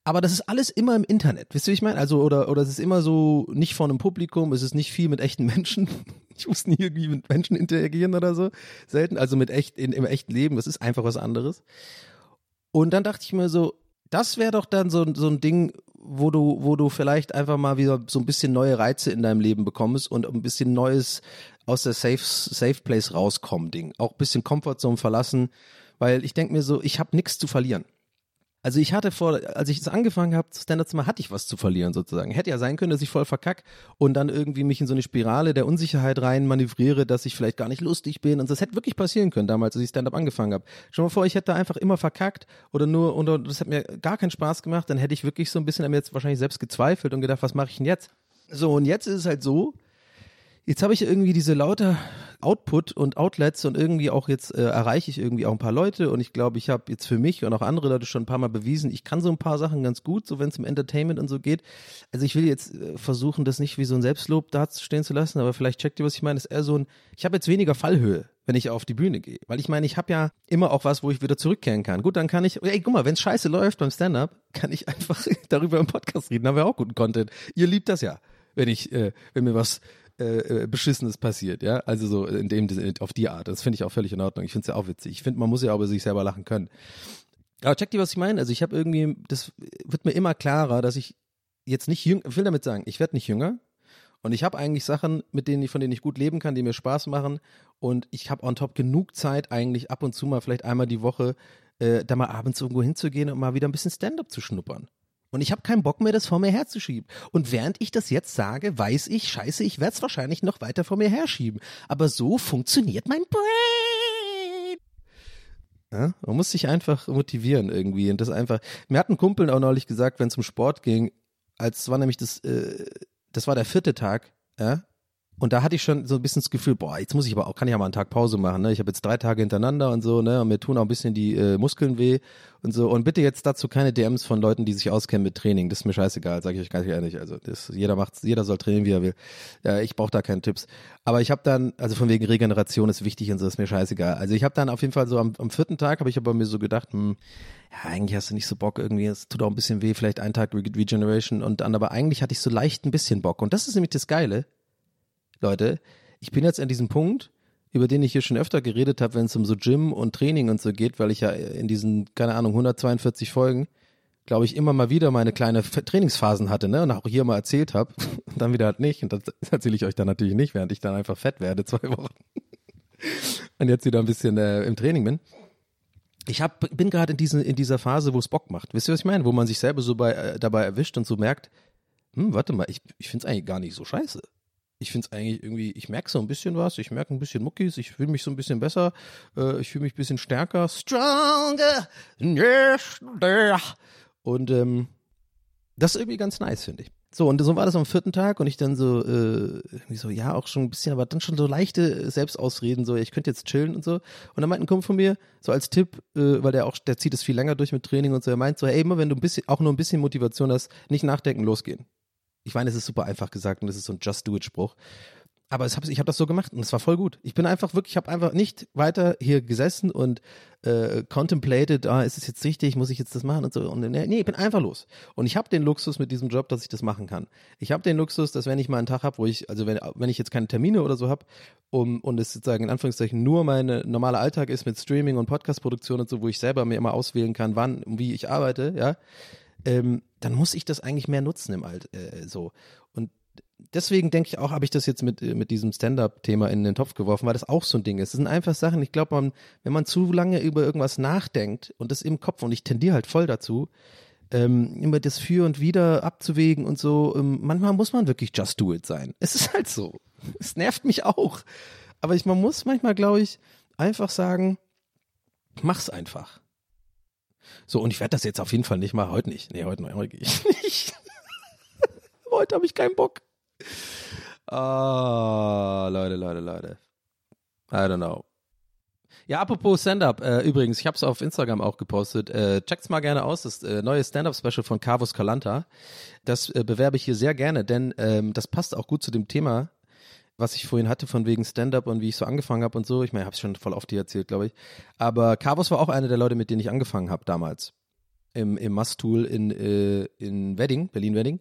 Aber das ist alles immer im Internet. Wisst ihr, wie ich meine? Also, oder, oder es ist immer so nicht vor einem Publikum, es ist nicht viel mit echten Menschen. <laughs> Ich muss nie irgendwie mit Menschen interagieren oder so. Selten. Also mit echt, in, im echten Leben. Das ist einfach was anderes. Und dann dachte ich mir so, das wäre doch dann so, so ein Ding, wo du, wo du vielleicht einfach mal wieder so ein bisschen neue Reize in deinem Leben bekommst und ein bisschen Neues aus der Safe, Safe Place rauskommen Ding. Auch ein bisschen Comfortzone verlassen, weil ich denke mir so, ich habe nichts zu verlieren. Also ich hatte vor, als ich es angefangen habe, Standards mal, hatte ich was zu verlieren sozusagen. Hätte ja sein können, dass ich voll verkack und dann irgendwie mich in so eine Spirale der Unsicherheit rein manövriere, dass ich vielleicht gar nicht lustig bin. Und das hätte wirklich passieren können damals, als ich Stand-up angefangen habe. Schon mal vor, ich hätte da einfach immer verkackt oder nur, und das hat mir gar keinen Spaß gemacht, dann hätte ich wirklich so ein bisschen an mir jetzt wahrscheinlich selbst gezweifelt und gedacht, was mache ich denn jetzt? So, und jetzt ist es halt so, Jetzt habe ich irgendwie diese lauter Output und Outlets und irgendwie auch jetzt äh, erreiche ich irgendwie auch ein paar Leute und ich glaube, ich habe jetzt für mich und auch andere Leute schon ein paar Mal bewiesen, ich kann so ein paar Sachen ganz gut, so wenn es um Entertainment und so geht. Also ich will jetzt äh, versuchen, das nicht wie so ein Selbstlob dastehen zu lassen, aber vielleicht checkt ihr, was ich meine. Das ist eher so ein, ich habe jetzt weniger Fallhöhe, wenn ich auf die Bühne gehe, weil ich meine, ich habe ja immer auch was, wo ich wieder zurückkehren kann. Gut, dann kann ich, ey, guck mal, wenn es scheiße läuft beim Stand-up, kann ich einfach <laughs> darüber im Podcast reden, haben wir auch guten Content. Ihr liebt das ja, wenn ich, äh, wenn mir was äh, äh, Beschissenes passiert, ja. Also so in dem auf die Art. Das finde ich auch völlig in Ordnung. Ich finde es ja auch witzig. Ich finde, man muss ja auch über sich selber lachen können. Aber check dir, was ich meine. Also ich habe irgendwie, das wird mir immer klarer, dass ich jetzt nicht jünger, ich will damit sagen, ich werde nicht jünger. Und ich habe eigentlich Sachen, mit denen ich, von denen ich gut leben kann, die mir Spaß machen. Und ich habe on top genug Zeit, eigentlich ab und zu mal, vielleicht einmal die Woche, äh, da mal abends irgendwo hinzugehen und mal wieder ein bisschen Stand-up zu schnuppern. Und ich habe keinen Bock mehr, das vor mir herzuschieben. Und während ich das jetzt sage, weiß ich, scheiße, ich werde es wahrscheinlich noch weiter vor mir herschieben. Aber so funktioniert mein Brain. Ja, man muss sich einfach motivieren irgendwie. Und das einfach. Mir hat ein Kumpel auch neulich gesagt, wenn es um Sport ging, als war nämlich das, äh, das war der vierte Tag, ja, und da hatte ich schon so ein bisschen das Gefühl, boah, jetzt muss ich aber auch, kann ich ja mal einen Tag Pause machen, ne? Ich habe jetzt drei Tage hintereinander und so, ne? Und mir tun auch ein bisschen die äh, Muskeln weh und so. Und bitte jetzt dazu keine DMs von Leuten, die sich auskennen mit Training. Das ist mir scheißegal, sage ich euch ganz ehrlich. Also das, jeder macht, jeder soll trainieren, wie er will. Ja, ich brauche da keine Tipps. Aber ich habe dann, also von wegen Regeneration ist wichtig und so, ist mir scheißegal. Also ich habe dann auf jeden Fall so am, am vierten Tag habe ich aber mir so gedacht, hm, ja, eigentlich hast du nicht so Bock irgendwie, es tut auch ein bisschen weh, vielleicht einen Tag Re Regeneration und dann, aber eigentlich hatte ich so leicht ein bisschen Bock. Und das ist nämlich das Geile, Leute ich bin jetzt an diesem Punkt, über den ich hier schon öfter geredet habe, wenn es um so Gym und Training und so geht, weil ich ja in diesen, keine Ahnung, 142 Folgen, glaube ich, immer mal wieder meine kleine Trainingsphasen hatte, ne? Und auch hier mal erzählt habe. <laughs> Und dann wieder halt nicht. Und das <laughs> erzähle ich euch dann natürlich nicht, während ich dann einfach fett werde, <laughs> zwei Wochen. Und jetzt wieder ein bisschen äh, im Training bin. Ich hab, bin gerade in, diesen, in dieser Phase, wo es Bock macht. Wisst ihr, was ich meine? Wo man sich selber so bei, äh, dabei erwischt und so merkt, hm, warte mal, ich, ich finde es eigentlich gar nicht so scheiße ich finde es eigentlich irgendwie, ich merke so ein bisschen was, ich merke ein bisschen Muckis, ich fühle mich so ein bisschen besser, äh, ich fühle mich ein bisschen stärker, stronger, yes, und ähm, das ist irgendwie ganz nice, finde ich. So, und so war das am vierten Tag und ich dann so, äh, irgendwie so, ja, auch schon ein bisschen, aber dann schon so leichte Selbstausreden, so, ich könnte jetzt chillen und so. Und dann meint ein Kumpel von mir, so als Tipp, äh, weil der auch, der zieht es viel länger durch mit Training und so, er meint so, ey, immer wenn du ein bisschen, auch nur ein bisschen Motivation hast, nicht nachdenken, losgehen. Ich meine, es ist super einfach gesagt und es ist so ein Just Do It Spruch. Aber hab, ich habe das so gemacht und es war voll gut. Ich bin einfach wirklich, ich habe einfach nicht weiter hier gesessen und äh, contemplated, ah, ist es jetzt richtig, muss ich jetzt das machen und so. Und nee, ich bin einfach los. Und ich habe den Luxus mit diesem Job, dass ich das machen kann. Ich habe den Luxus, dass wenn ich mal einen Tag habe, wo ich, also wenn, wenn ich jetzt keine Termine oder so habe um, und es sozusagen in Anführungszeichen nur mein normaler Alltag ist mit Streaming und Podcastproduktion und so, wo ich selber mir immer auswählen kann, wann und wie ich arbeite, ja, ähm, dann muss ich das eigentlich mehr nutzen im Alt äh, so. Und deswegen denke ich auch, habe ich das jetzt mit, mit diesem Stand-up-Thema in den Topf geworfen, weil das auch so ein Ding ist. Das sind einfach Sachen, ich glaube, man, wenn man zu lange über irgendwas nachdenkt und das im Kopf, und ich tendiere halt voll dazu, ähm, immer das Für und Wider abzuwägen und so, ähm, manchmal muss man wirklich just do it sein. Es ist halt so. Es nervt mich auch. Aber ich, man muss manchmal, glaube ich, einfach sagen, mach's einfach. So, und ich werde das jetzt auf jeden Fall nicht mal heute nicht. Nee, heute, heute gehe ich <laughs> nicht. heute habe ich keinen Bock. Ah, Leute, Leute, Leute. I don't know. Ja, apropos Stand-Up, äh, übrigens, ich habe es auf Instagram auch gepostet. Äh, checkt's mal gerne aus, das äh, neue Stand-Up-Special von Carvus Calanta. Das äh, bewerbe ich hier sehr gerne, denn ähm, das passt auch gut zu dem Thema, was ich vorhin hatte von wegen Stand-up und wie ich so angefangen habe und so. Ich meine, ich habe es schon voll oft hier erzählt, glaube ich. Aber Carvos war auch einer der Leute, mit denen ich angefangen habe damals. Im, im Must-Tool in, äh, in Wedding, Berlin-Wedding.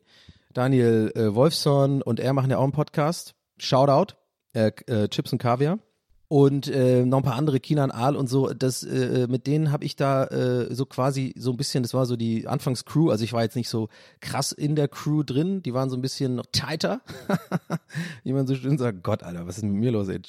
Daniel äh, Wolfson und er machen ja auch einen Podcast. Shoutout, äh, äh, Chips und Kaviar und äh, noch ein paar andere Kinan Aal und so das äh, äh, mit denen habe ich da äh, so quasi so ein bisschen das war so die Anfangscrew. Also ich war jetzt nicht so krass in der Crew drin. Die waren so ein bisschen noch tighter. <laughs> Wie man so schön sagt Gott Alter was ist mit mir los? Ey?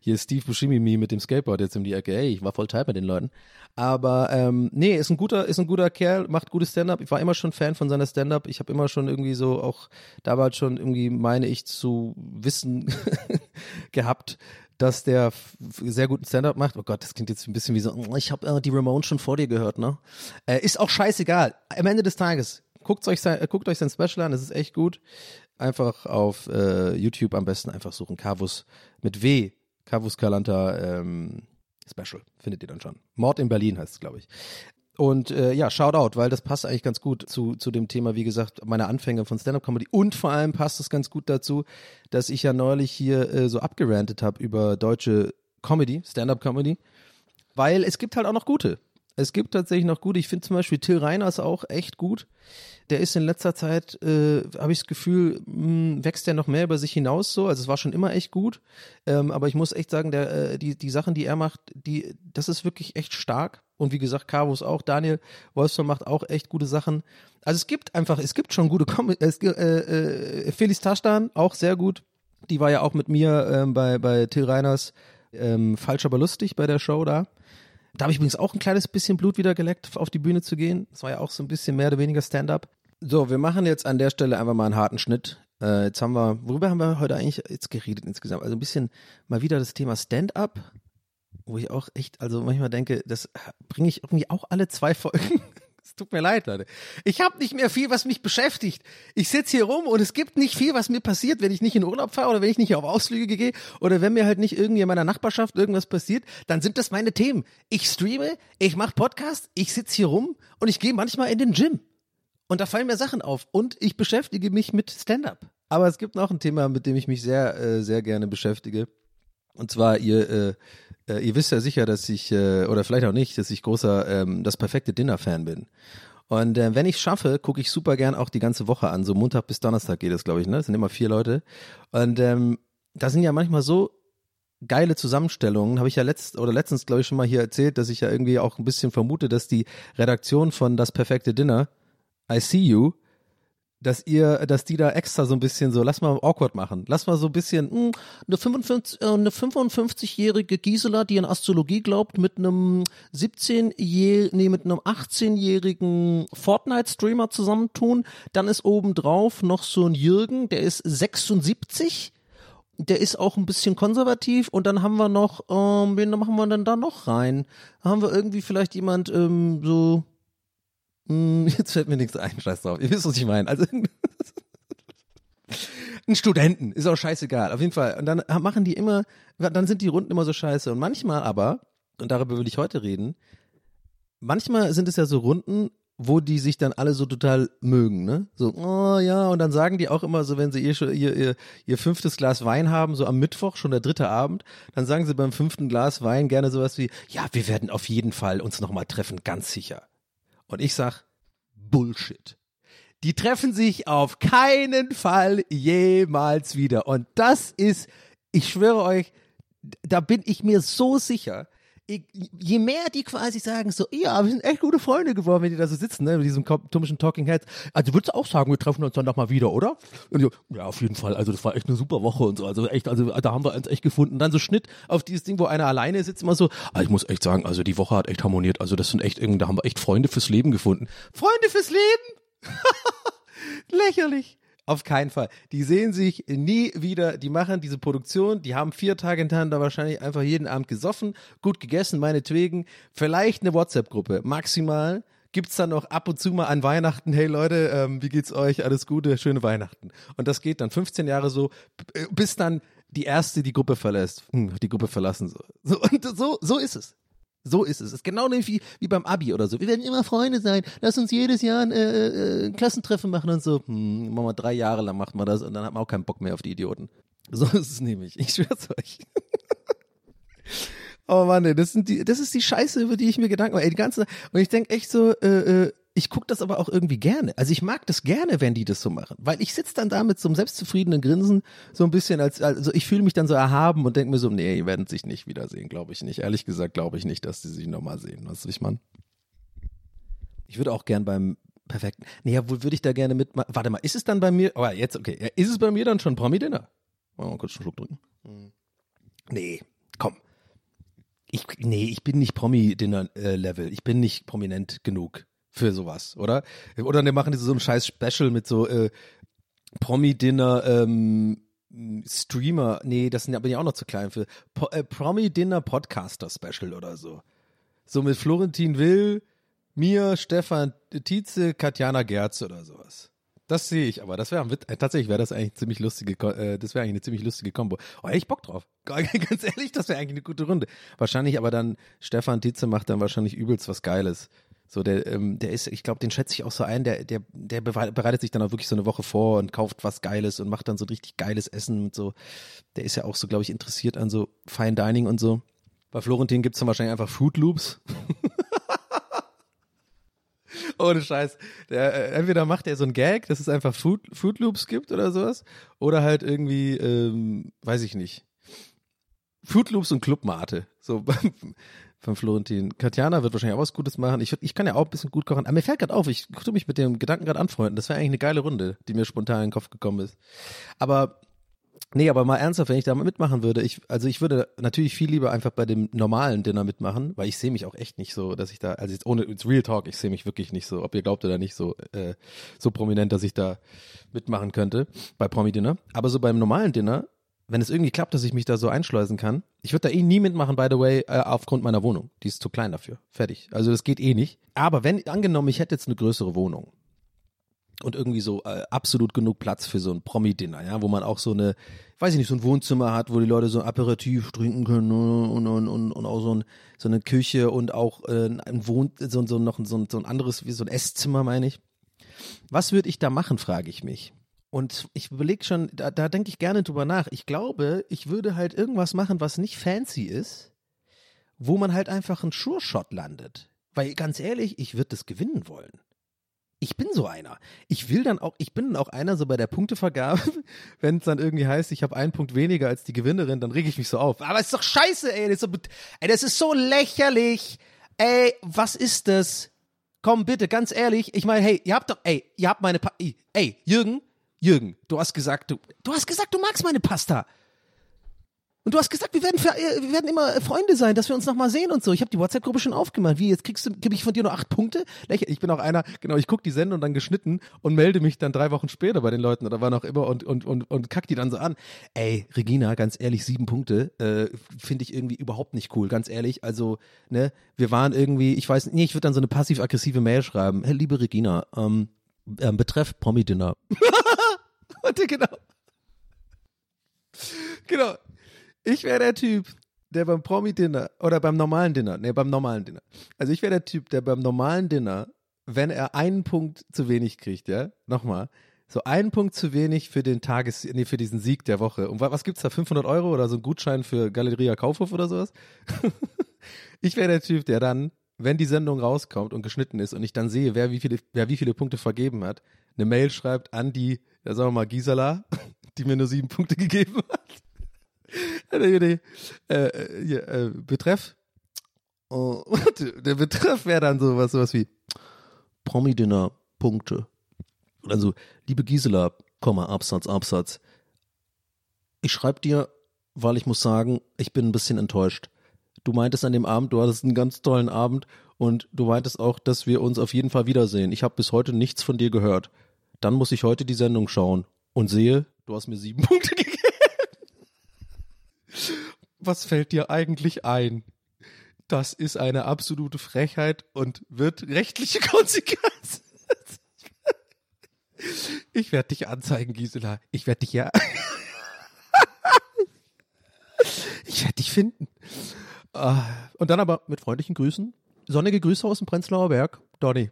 hier ist Steve Buscemi mit dem Skateboard jetzt um die Ecke. Ey ich war voll tight mit den Leuten. Aber ähm, nee ist ein guter ist ein guter Kerl macht gutes Stand-up. Ich war immer schon Fan von seiner Stand-up. Ich habe immer schon irgendwie so auch damals schon irgendwie meine ich zu wissen <laughs> gehabt dass der sehr guten Stand-up macht. Oh Gott, das klingt jetzt ein bisschen wie so, oh, ich habe äh, die Ramones schon vor dir gehört, ne? Äh, ist auch scheißegal. Am Ende des Tages, guckt euch sein, äh, guckt euch sein Special an, es ist echt gut. Einfach auf äh, YouTube am besten einfach suchen. Cavus mit W. Cavus Calanta ähm, Special. Findet ihr dann schon. Mord in Berlin heißt es, glaube ich. Und äh, ja, Shoutout, weil das passt eigentlich ganz gut zu, zu dem Thema, wie gesagt, meine Anfänge von Stand-Up-Comedy. Und vor allem passt es ganz gut dazu, dass ich ja neulich hier äh, so abgerantet habe über deutsche Comedy, Stand-Up-Comedy. Weil es gibt halt auch noch gute. Es gibt tatsächlich noch gute. Ich finde zum Beispiel Till Reiners auch echt gut. Der ist in letzter Zeit, äh, habe ich das Gefühl, mh, wächst der noch mehr über sich hinaus so. Also es war schon immer echt gut. Ähm, aber ich muss echt sagen, der, äh, die, die Sachen, die er macht, die, das ist wirklich echt stark. Und wie gesagt, Carvus auch. Daniel Wolfson macht auch echt gute Sachen. Also es gibt einfach, es gibt schon gute gibt, äh, äh, Felix Taschdan, auch sehr gut. Die war ja auch mit mir ähm, bei, bei Till Reiners ähm, falsch aber lustig bei der Show da. Da habe ich übrigens auch ein kleines bisschen Blut wieder geleckt, auf die Bühne zu gehen. Das war ja auch so ein bisschen mehr oder weniger Stand-up. So, wir machen jetzt an der Stelle einfach mal einen harten Schnitt. Äh, jetzt haben wir, worüber haben wir heute eigentlich jetzt geredet insgesamt? Also ein bisschen mal wieder das Thema Stand-up, wo ich auch echt, also manchmal denke, das bringe ich irgendwie auch alle zwei Folgen. Es tut mir leid, Leute. Ich habe nicht mehr viel, was mich beschäftigt. Ich sitze hier rum und es gibt nicht viel, was mir passiert, wenn ich nicht in Urlaub fahre oder wenn ich nicht auf Ausflüge gehe oder wenn mir halt nicht irgendwie in meiner Nachbarschaft irgendwas passiert, dann sind das meine Themen. Ich streame, ich mache Podcast, ich sitze hier rum und ich gehe manchmal in den Gym. Und da fallen mir Sachen auf und ich beschäftige mich mit Stand-up. Aber es gibt noch ein Thema, mit dem ich mich sehr, äh, sehr gerne beschäftige. Und zwar, ihr, äh, äh, ihr wisst ja sicher, dass ich, äh, oder vielleicht auch nicht, dass ich großer ähm, das perfekte Dinner-Fan bin. Und äh, wenn ich schaffe, gucke ich super gern auch die ganze Woche an. So Montag bis Donnerstag geht das, glaube ich, ne? Das sind immer vier Leute. Und ähm, da sind ja manchmal so geile Zusammenstellungen. Habe ich ja letzt oder letztens, glaube ich, schon mal hier erzählt, dass ich ja irgendwie auch ein bisschen vermute, dass die Redaktion von Das perfekte Dinner, I See You, dass ihr, dass die da extra so ein bisschen so, lass mal awkward machen, lass mal so ein bisschen, mh, eine 55, äh, eine 55-jährige Gisela, die an Astrologie glaubt, mit einem 17-jährigen, nee, mit einem 18-jährigen Fortnite-Streamer zusammentun, dann ist obendrauf noch so ein Jürgen, der ist 76, der ist auch ein bisschen konservativ. Und dann haben wir noch, ähm, wen machen wir denn da noch rein? Haben wir irgendwie vielleicht jemand, ähm, so, hm, Jetzt fällt mir nichts ein, scheiß drauf. Ihr wisst, was ich meine. Also <laughs> ein Studenten, ist auch scheißegal, auf jeden Fall. Und dann machen die immer, dann sind die Runden immer so scheiße. Und manchmal aber, und darüber will ich heute reden, manchmal sind es ja so Runden, wo die sich dann alle so total mögen, ne? So, oh ja, und dann sagen die auch immer so, wenn sie ihr, ihr, ihr, ihr fünftes Glas Wein haben, so am Mittwoch, schon der dritte Abend, dann sagen sie beim fünften Glas Wein gerne sowas wie, ja, wir werden auf jeden Fall uns nochmal treffen, ganz sicher. Und ich sag, Bullshit. Die treffen sich auf keinen Fall jemals wieder. Und das ist, ich schwöre euch, da bin ich mir so sicher. Je mehr die quasi sagen, so, ja, wir sind echt gute Freunde geworden, wenn die da so sitzen, ne, mit diesem komischen Talking Heads. Also würdest du auch sagen, wir treffen uns dann nochmal wieder, oder? Und so, ja, auf jeden Fall. Also das war echt eine super Woche und so. Also echt, also da haben wir uns echt gefunden. dann so Schnitt auf dieses Ding, wo einer alleine sitzt, immer so, ah, ich muss echt sagen, also die Woche hat echt harmoniert. Also das sind echt, irgendwie, da haben wir echt Freunde fürs Leben gefunden. Freunde fürs Leben? <laughs> Lächerlich. Auf keinen Fall. Die sehen sich nie wieder, die machen diese Produktion, die haben vier Tage hintereinander wahrscheinlich einfach jeden Abend gesoffen, gut gegessen, meinetwegen, vielleicht eine WhatsApp-Gruppe, maximal. Gibt's dann noch ab und zu mal an Weihnachten, hey Leute, ähm, wie geht's euch? Alles Gute, schöne Weihnachten. Und das geht dann 15 Jahre so, bis dann die erste die Gruppe verlässt, hm, die Gruppe verlassen so. so und so, so ist es. So ist es. Es ist genau wie, wie beim Abi oder so. Wir werden immer Freunde sein. Lass uns jedes Jahr ein äh, äh, Klassentreffen machen und so. Hm, machen wir drei Jahre lang macht man das und dann hat man auch keinen Bock mehr auf die Idioten. So ist es nämlich. Ich schwör's euch. <laughs> oh Mann, ey, das sind die, das ist die Scheiße, über die ich mir Gedanken mache. Ey, die ganze, und ich denk echt so, äh, äh, ich gucke das aber auch irgendwie gerne. Also ich mag das gerne, wenn die das so machen, weil ich sitz dann da mit so einem selbstzufriedenen Grinsen so ein bisschen als also ich fühle mich dann so erhaben und denke mir so, nee, die werden sich nicht wiedersehen, glaube ich nicht. Ehrlich gesagt glaube ich nicht, dass die sich nochmal sehen. Weißt du, ich meine? Ich würde auch gern beim perfekten. Nee, ja, wo würde ich da gerne mit Warte mal, ist es dann bei mir? Oh, jetzt okay, ja, ist es bei mir dann schon Promi Dinner? Mal kurz einen Schluck drücken. Hm. Nee, komm. Ich, nee, ich bin nicht Promi-Dinner-Level. Ich bin nicht prominent genug für sowas, oder? Oder die machen so ein scheiß Special mit so äh, Promi-Dinner, ähm, Streamer, nee, das sind, bin ich auch noch zu klein für. Po, äh, Promi-Dinner Podcaster Special oder so. So mit Florentin Will, mir, Stefan Tietze, Katjana Gerz oder sowas. Das sehe ich, aber das wäre äh, tatsächlich wäre das eigentlich ziemlich lustige, äh, das wäre eigentlich eine ziemlich lustige Kombo. Oh, ich Bock drauf. <laughs> Ganz ehrlich, das wäre eigentlich eine gute Runde. Wahrscheinlich aber dann Stefan Tietze macht dann wahrscheinlich übelst was Geiles. So der, ähm, der ist, ich glaube, den schätze ich auch so ein. Der, der, der bereitet sich dann auch wirklich so eine Woche vor und kauft was Geiles und macht dann so richtig geiles Essen und so. Der ist ja auch so, glaube ich, interessiert an so Fine Dining und so. Bei Florentin gibt's dann wahrscheinlich einfach Food Loops. <laughs> Ohne Scheiß. Der, äh, entweder macht er so ein Gag, dass es einfach Food, Food Loops gibt oder sowas. Oder halt irgendwie, ähm, weiß ich nicht. Food Loops und Clubmate. So <laughs> von Florentin. Katjana wird wahrscheinlich auch was Gutes machen. Ich, ich kann ja auch ein bisschen gut kochen. Aber mir fällt gerade auf, ich tue mich mit dem Gedanken gerade anfreunden. Das wäre eigentlich eine geile Runde, die mir spontan in den Kopf gekommen ist. Aber Nee, aber mal ernsthaft, wenn ich da mitmachen würde, ich, also ich würde natürlich viel lieber einfach bei dem normalen Dinner mitmachen, weil ich sehe mich auch echt nicht so, dass ich da, also jetzt ohne it's Real Talk, ich sehe mich wirklich nicht so, ob ihr glaubt oder nicht, so, äh, so prominent, dass ich da mitmachen könnte bei Promi Dinner. Aber so beim normalen Dinner, wenn es irgendwie klappt, dass ich mich da so einschleusen kann, ich würde da eh nie mitmachen, by the way, äh, aufgrund meiner Wohnung. Die ist zu klein dafür. Fertig. Also das geht eh nicht. Aber wenn, angenommen, ich hätte jetzt eine größere Wohnung, und irgendwie so äh, absolut genug Platz für so ein Promi-Dinner, ja, wo man auch so eine, weiß ich nicht, so ein Wohnzimmer hat, wo die Leute so ein Aperitif trinken können und, und, und, und auch so, ein, so eine Küche und auch äh, ein Wohn, so, so noch so ein, so ein anderes, wie so ein Esszimmer, meine ich. Was würde ich da machen, frage ich mich. Und ich überlege schon, da, da denke ich gerne drüber nach. Ich glaube, ich würde halt irgendwas machen, was nicht fancy ist, wo man halt einfach einen Sure-Shot landet. Weil ganz ehrlich, ich würde das gewinnen wollen ich bin so einer. Ich will dann auch, ich bin dann auch einer so bei der Punktevergabe, <laughs> wenn es dann irgendwie heißt, ich habe einen Punkt weniger als die Gewinnerin, dann reg ich mich so auf. Aber ist doch scheiße, ey, das ist so, ey, das ist so lächerlich. Ey, was ist das? Komm bitte, ganz ehrlich, ich meine, hey, ihr habt doch, ey, ihr habt meine, pa ey, Jürgen, Jürgen, du hast gesagt, du, du hast gesagt, du magst meine Pasta. Und du hast gesagt, wir werden, äh, wir werden immer Freunde sein, dass wir uns nochmal sehen und so. Ich habe die WhatsApp-Gruppe schon aufgemacht. Wie, jetzt kriegst du, gebe ich von dir nur acht Punkte? Ich bin auch einer, genau, ich gucke die Sendung dann geschnitten und melde mich dann drei Wochen später bei den Leuten oder wann auch immer und, und, und, und kack die dann so an. Ey, Regina, ganz ehrlich, sieben Punkte, äh, finde ich irgendwie überhaupt nicht cool, ganz ehrlich. Also, ne, wir waren irgendwie, ich weiß nicht, ich würde dann so eine passiv-aggressive Mail schreiben. Hey, liebe Regina, ähm, ähm, betreff Promi-Dinner. <laughs> <laughs> Warte, genau. Genau. Ich wäre der Typ, der beim Promi-Dinner oder beim normalen Dinner, nee, beim normalen Dinner. Also ich wäre der Typ, der beim normalen Dinner, wenn er einen Punkt zu wenig kriegt, ja, nochmal, so einen Punkt zu wenig für den Tages, nee, für diesen Sieg der Woche. Und wa- was gibt's da, 500 Euro oder so ein Gutschein für Galeria Kaufhof oder sowas? <laughs> ich wäre der Typ, der dann, wenn die Sendung rauskommt und geschnitten ist und ich dann sehe, wer wie viele, wer wie viele Punkte vergeben hat, eine Mail schreibt an die, ja, sagen wir mal, Gisela, <laughs> die mir nur sieben Punkte <laughs> gegeben hat. Äh, hier, äh, Betreff. Oh, <laughs> der Betreff wäre dann sowas, sowas wie Promi-Dinner, Punkte. Also, liebe Gisela, Komma, Absatz, Absatz. Ich schreibe dir, weil ich muss sagen, ich bin ein bisschen enttäuscht. Du meintest an dem Abend, du hattest einen ganz tollen Abend und du meintest auch, dass wir uns auf jeden Fall wiedersehen. Ich habe bis heute nichts von dir gehört. Dann muss ich heute die Sendung schauen und sehe, du hast mir sieben <laughs> Punkte gegeben. Was fällt dir eigentlich ein? Das ist eine absolute Frechheit und wird rechtliche <laughs> Konsequenzen. Ich werde dich anzeigen, Gisela. Ich werde dich ja. <laughs> Ich werde dich finden. Ah, Und dann aber mit freundlichen Grüßen. Sonnige Grüße aus dem Prenzlauer Berg. Donny.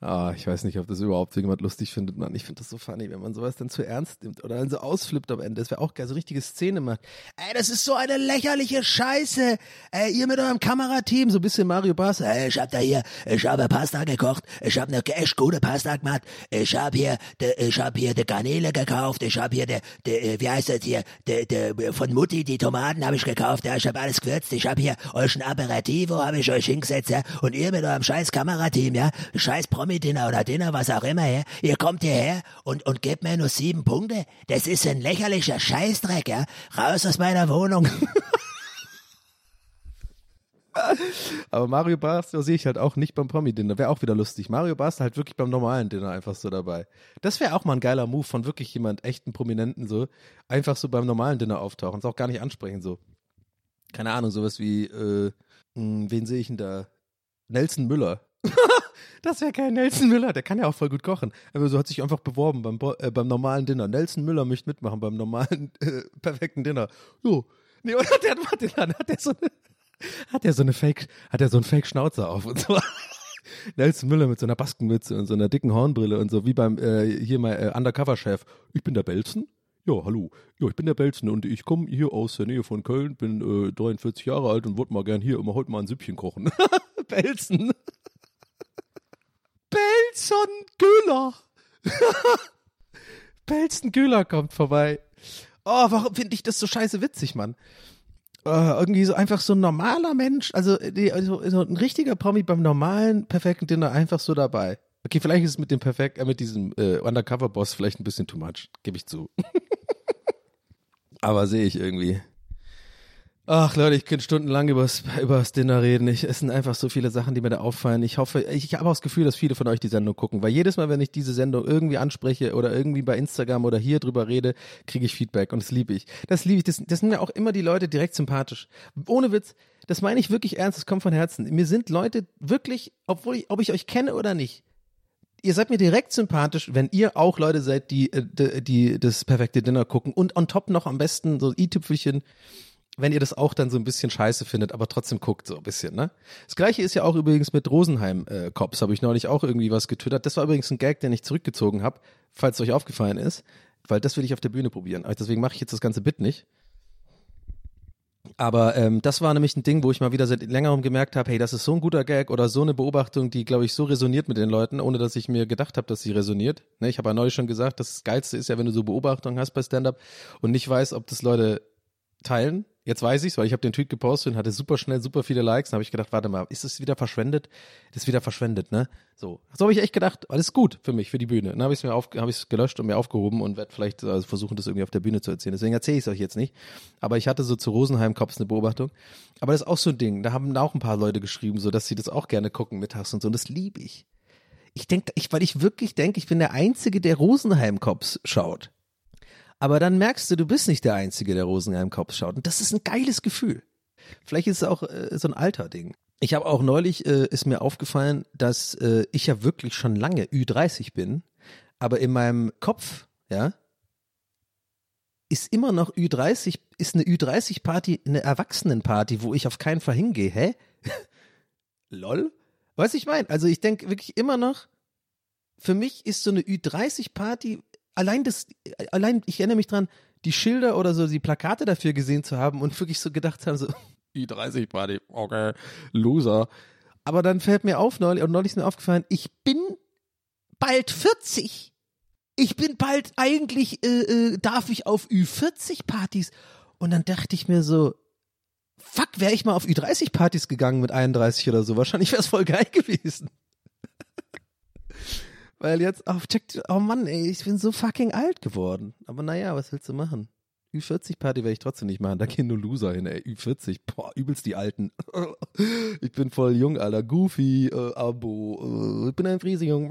Ah, ich weiß nicht, ob das überhaupt jemand lustig findet, Mann. Ich finde das so funny, wenn man sowas dann zu ernst nimmt oder dann so ausflippt am Ende. Das wäre auch geil, so richtige Szene macht. Ey, das ist so eine lächerliche Scheiße. Ey, ihr mit eurem Kamerateam, so ein bisschen Mario Bars. Ey, ich hab da hier, ich habe Pasta gekocht. Ich habe eine echt gute Pasta gemacht. Ich habe hier, de, ich habe hier die Garnele gekauft. Ich habe hier de, de, wie heißt das hier, de, de, von Mutti die Tomaten habe ich gekauft. Ja, ich habe alles gewürzt. Ich habe hier euch ein Aperitivo, habe ich euch hingesetzt. Ja, und ihr mit eurem scheiß Kamerateam, ja, scheiß Promi-Dinner oder Dinner, was auch immer, ja, ihr kommt hierher und, und gebt mir nur sieben Punkte. Das ist ein lächerlicher Scheißdreck, ja. Raus aus meiner Wohnung. <laughs> Aber Mario Basler sehe ich halt auch nicht beim Promi-Dinner. Wäre auch wieder lustig. Mario Basler halt wirklich beim normalen Dinner einfach so dabei. Das wäre auch mal ein geiler Move von wirklich jemand echten Prominenten so. Einfach so beim normalen Dinner auftauchen. Ist auch gar nicht ansprechen so. Keine Ahnung, sowas wie, äh, mh, wen sehe ich denn da? Nelson Müller. <laughs> das wäre kein Nelson Müller, der kann ja auch voll gut kochen. Aber so hat sich einfach beworben beim, Bo- äh, beim normalen Dinner. Nelson Müller möchte mitmachen beim normalen, <laughs> äh, perfekten Dinner. Jo. Nee, oder hat der, warte, dann hat der so eine, hat der so eine Fake, hat er so einen Fake-Schnauzer auf und so. <laughs> Nelson Müller mit so einer Baskenmütze und so einer dicken Hornbrille und so, wie beim, äh, hier mal äh, Undercover-Chef. Ich bin der Belzen. Ja, hallo. Ja, ich bin der Belzen und ich komme hier aus der Nähe von Köln, bin äh, 43 Jahre alt und wollte mal gern hier immer heute mal ein Süppchen kochen. Belzen. Belzen Güller. <laughs> Belzen Güller kommt vorbei. Oh, warum finde ich das so scheiße witzig, Mann? Äh, irgendwie so einfach so ein normaler Mensch, also, die, also so ein richtiger Promi beim normalen perfekten Dinner einfach so dabei. Okay, vielleicht ist es mit dem perfekt, äh, mit diesem äh, Undercover-Boss vielleicht ein bisschen too much, gebe ich zu. <laughs> Aber sehe ich irgendwie. Ach Leute, ich könnte stundenlang übers, übers Dinner reden. Ich, es sind einfach so viele Sachen, die mir da auffallen. Ich hoffe, ich, ich habe auch das Gefühl, dass viele von euch die Sendung gucken, weil jedes Mal, wenn ich diese Sendung irgendwie anspreche oder irgendwie bei Instagram oder hier drüber rede, kriege ich Feedback und das liebe ich. Das liebe ich. Das, das sind mir auch immer die Leute direkt sympathisch. Ohne Witz, das meine ich wirklich ernst, das kommt von Herzen. Mir sind Leute wirklich, obwohl ich, ob ich euch kenne oder nicht, ihr seid mir direkt sympathisch, wenn ihr auch Leute seid, die, äh, die, die das perfekte Dinner gucken und on top noch am besten so i-Tüpfelchen, wenn ihr das auch dann so ein bisschen scheiße findet, aber trotzdem guckt so ein bisschen, ne? Das gleiche ist ja auch übrigens mit Rosenheim äh, Cops, habe ich neulich auch irgendwie was getwittert. Das war übrigens ein Gag, den ich zurückgezogen habe, falls es euch aufgefallen ist, weil das will ich auf der Bühne probieren. Deswegen mache ich jetzt das ganze Bit nicht. Aber ähm, das war nämlich ein Ding, wo ich mal wieder seit längerem gemerkt habe, hey, das ist so ein guter Gag oder so eine Beobachtung, die, glaube ich, so resoniert mit den Leuten, ohne dass ich mir gedacht habe, dass sie resoniert. Ne, ich habe ja neulich schon gesagt, das Geilste ist ja, wenn du so Beobachtungen hast bei Stand-Up und nicht weißt, ob das Leute teilen. Jetzt weiß ich's, weil ich habe den Tweet gepostet und hatte super schnell super viele Likes. Dann habe ich gedacht, warte mal, ist es wieder verschwendet? Das ist wieder verschwendet, ne? So, so habe ich echt gedacht, alles gut für mich, für die Bühne. Dann habe ich es mir auf, habe ich gelöscht und mir aufgehoben und werde vielleicht also versuchen, das irgendwie auf der Bühne zu erzählen. Deswegen erzähle ich es euch jetzt nicht. Aber ich hatte so zu Rosenheim Cops eine Beobachtung. Aber das ist auch so ein Ding. Da haben auch ein paar Leute geschrieben, so dass sie das auch gerne gucken mittags und so. Und das liebe ich. Ich denke, ich, weil ich wirklich denke, ich bin der Einzige, der Rosenheim Cops schaut. Aber dann merkst du, du bist nicht der Einzige, der Rosenheim Cops schaut. Und das ist ein geiles Gefühl. Vielleicht ist es auch äh, so ein Alter-Ding. Ich habe auch neulich, äh, ist mir aufgefallen, dass äh, ich ja wirklich schon lange Ü30 bin, aber in meinem Kopf, ja, ist immer noch Ü30, ist eine Ü30-Party eine Erwachsenenparty, wo ich auf keinen Fall hingehe. Hä? <laughs> Lol? Du, ich meine? Also ich denke wirklich immer noch, für mich ist so eine Ü30-Party, allein das, allein, ich erinnere mich dran, die Schilder oder so, die Plakate dafür gesehen zu haben und wirklich so gedacht haben, so, <laughs> Ü30-Party, okay, Loser. Aber dann fällt mir auf, neulich, und neulich ist mir aufgefallen, ich bin bald 40. Ich bin bald eigentlich, äh, äh, darf ich auf Ü40-Partys. Und dann dachte ich mir so, fuck, wäre ich mal auf Ü30-Partys gegangen mit 31 oder so. Wahrscheinlich wäre es voll geil gewesen. Weil jetzt, oh, check, oh Mann, ey, ich bin so fucking alt geworden. Aber naja, was willst du machen? Ü40-Party werde ich trotzdem nicht machen. Da gehen nur Loser hin, ey. Ü40, boah, übelst die Alten. <laughs> ich bin voll jung, Alter. Goofy, äh, Abo, äh, ich bin ein Friesejung. <laughs>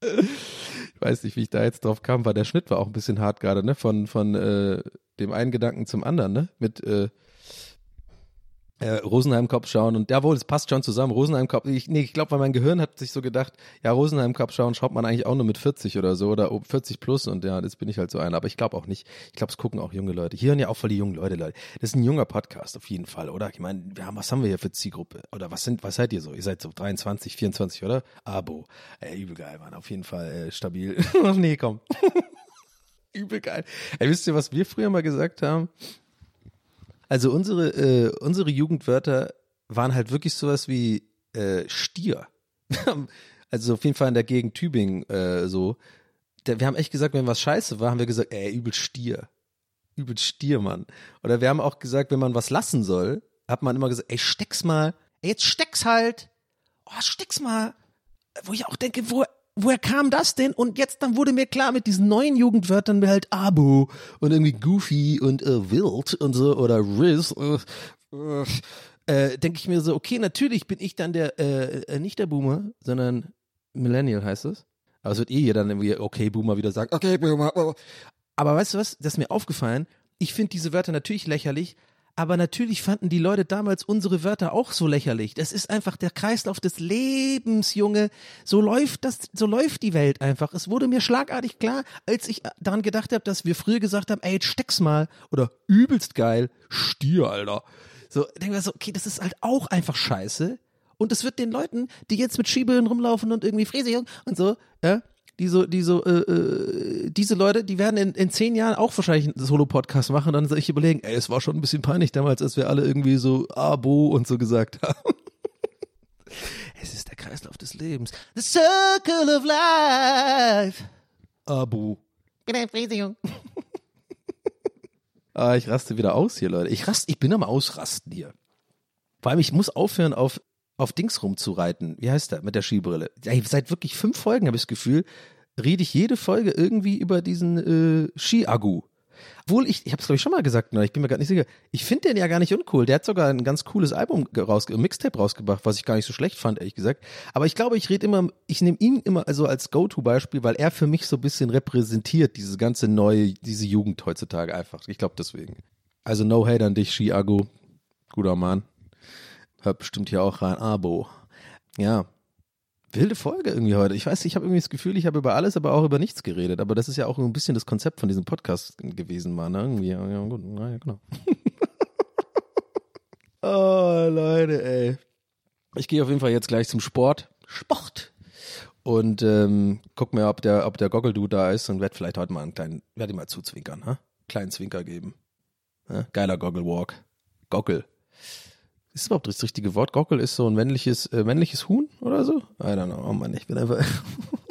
ich weiß nicht, wie ich da jetzt drauf kam, weil der Schnitt war auch ein bisschen hart gerade, ne? Von, von äh, dem einen Gedanken zum anderen, ne? Mit äh, äh, Rosenheim Cup schauen und jawohl, es passt schon zusammen. Rosenheim Cup, ich, nee, ich glaube, weil mein Gehirn hat sich so gedacht, ja, Rosenheim Cup schauen schaut man eigentlich auch nur mit 40 oder so oder 40 plus und ja, das bin ich halt so einer. Aber ich glaube auch nicht. Ich glaube, es gucken auch junge Leute. Hier hören ja auch voll die jungen Leute, Leute. Das ist ein junger Podcast auf jeden Fall, oder? Ich meine, haben, was haben wir hier für Zielgruppe? Oder was sind, was seid ihr so? Ihr seid so 23, 24, oder? Abo. Ey, übel geil, Mann. Auf jeden Fall äh, stabil. <laughs> nee, komm. <laughs> übel geil. Ey, wisst ihr, was wir früher mal gesagt haben? Also unsere, äh, unsere Jugendwörter waren halt wirklich sowas wie äh, Stier. <laughs> also auf jeden Fall in der Gegend Tübingen äh, so. Der, wir haben echt gesagt, wenn was scheiße war, haben wir gesagt, ey, übel Stier. Übel Stier, Mann. Oder wir haben auch gesagt, wenn man was lassen soll, hat man immer gesagt, ey, steck's mal. Ey, jetzt steck's halt. Oh, steck's mal. Wo ich auch denke, wo, woher kam das denn? Und jetzt dann wurde mir klar, mit diesen neuen Jugendwörtern halt Abo und irgendwie Goofy und äh, Wild und so oder Riz. Äh, äh, äh, denke ich mir so, okay, natürlich bin ich dann der, äh, äh, nicht der Boomer, sondern Millennial heißt es. Aber es wird eh jeder dann irgendwie, okay, Boomer wieder sagen, okay, Boomer. Aber weißt du was, das ist mir aufgefallen, ich finde diese Wörter natürlich lächerlich, aber natürlich fanden die Leute damals unsere Wörter auch so lächerlich. Das ist einfach der Kreislauf des Lebens, Junge. So läuft das, so läuft die Welt einfach. Es wurde mir schlagartig klar, als ich daran gedacht habe, dass wir früher gesagt haben, ey, steck's mal oder übelst geil, Stier, Alter. So, denken wir so, okay, das ist halt auch einfach scheiße. Und es wird den Leuten, die jetzt mit Schiebeln rumlaufen und irgendwie Fräse und so, ja, die so, die so, äh, äh, diese Leute, die werden in, in zehn Jahren auch wahrscheinlich einen Solo-Podcast machen dann sich überlegen, ey, es war schon ein bisschen peinlich damals, als wir alle irgendwie so Abo und so gesagt <laughs> haben. es ist der Kreislauf des Lebens. The Circle of Life. Abo. Bin ein Fräsejung. ah, ich raste wieder aus hier, Leute. Ich rast, ich bin am Ausrasten hier. Vor allem, ich muss aufhören, auf auf Dings rumzureiten. Wie heißt der mit der Skibrille? Ey, seit wirklich fünf Folgen habe ich das Gefühl, rede ich jede Folge irgendwie über diesen äh, Ski-Agu. Obwohl ich, ich habe es glaube ich schon mal gesagt, ne, ich bin mir gar nicht sicher. Ich finde den ja gar nicht uncool. Der hat sogar ein ganz cooles Album raus, Mixtape rausgebracht, was ich gar nicht so schlecht fand, ehrlich gesagt. Aber ich glaube, ich rede immer, ich nehme ihn immer also als Go-To-Beispiel, weil er für mich so ein bisschen repräsentiert diese ganze neue, diese Jugend heutzutage einfach. Ich glaube deswegen. Also no hate an dich, Ski-Agu. Guter Mann. Hört bestimmt hier auch rein. Abo. Ja. Wilde Folge irgendwie heute. Ich weiß, ich habe irgendwie das Gefühl, ich habe über alles, aber auch über nichts geredet. Aber das ist ja auch ein bisschen das Konzept von diesem Podcast gewesen, mal, ne? Irgendwie, ja, gut, na, ja, genau. <laughs> oh, Leute, ey. Ich gehe auf jeden Fall jetzt gleich zum Sport. Sport! Und ähm, guck mir, ob der, ob der Goggle-Dude da ist und werde vielleicht heute mal einen kleinen, werde ihm mal zuzwinkern, ha? Kleinen Zwinker geben. Ja? Geiler Goggle-Walk. Goggle. Ist überhaupt das richtige Wort? Gockel ist so ein männliches, äh, männliches Huhn oder so? I don't know. Oh Mann, ich bin einfach. <laughs>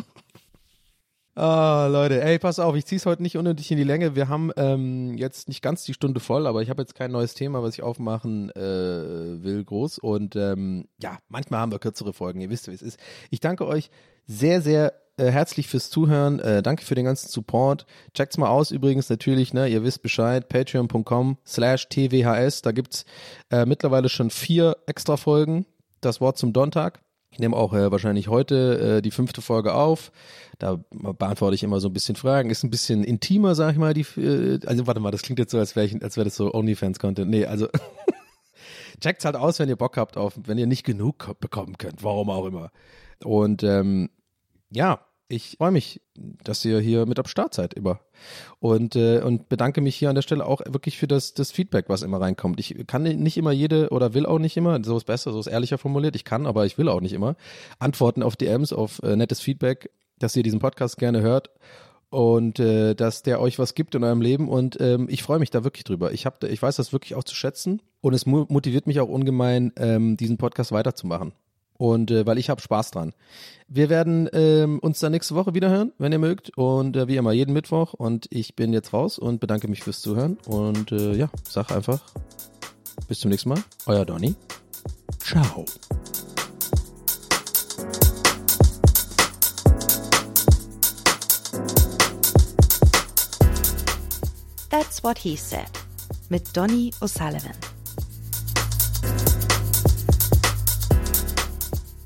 Ah, Leute, ey, pass auf, ich zieh's heute nicht unnötig in die Länge. Wir haben ähm, jetzt nicht ganz die Stunde voll, aber ich habe jetzt kein neues Thema, was ich aufmachen äh, will, groß. Und ähm, ja, manchmal haben wir kürzere Folgen, ihr wisst, wie es ist. Ich danke euch sehr, sehr äh, herzlich fürs Zuhören. Äh, danke für den ganzen Support. Checkt's mal aus übrigens natürlich, ne? Ihr wisst Bescheid. Patreon.com slash TWHS. Da gibt's äh, mittlerweile schon vier extra Folgen. Das Wort zum Donnerstag. Ich nehme auch äh, wahrscheinlich heute äh, die fünfte Folge auf. Da beantworte ich immer so ein bisschen Fragen. Ist ein bisschen intimer, sag ich mal. Die, äh, also warte mal, das klingt jetzt so, als wäre wäre das so OnlyFans-Content. Nee, also <laughs> checkt's halt aus, wenn ihr Bock habt auf, wenn ihr nicht genug bekommen könnt, warum auch immer. Und ähm, ja, ich freue mich, dass ihr hier mit am Start seid immer. Und, äh, und bedanke mich hier an der Stelle auch wirklich für das, das Feedback, was immer reinkommt. Ich kann nicht immer jede oder will auch nicht immer, so ist besser, so ist ehrlicher formuliert, ich kann, aber ich will auch nicht immer, antworten auf DMs, auf äh, nettes Feedback, dass ihr diesen Podcast gerne hört und äh, dass der euch was gibt in eurem Leben und ähm, ich freue mich da wirklich drüber. Ich hab, ich weiß das wirklich auch zu schätzen und es motiviert mich auch ungemein, ähm, diesen Podcast weiterzumachen. Und äh, weil ich habe Spaß dran. Wir werden ähm, uns dann nächste Woche wieder hören, wenn ihr mögt. Und äh, wie immer jeden Mittwoch. Und ich bin jetzt raus und bedanke mich fürs Zuhören. Und äh, ja, sag einfach bis zum nächsten Mal. Euer Donny. Ciao. That's what he said. Mit Donny O'Sullivan.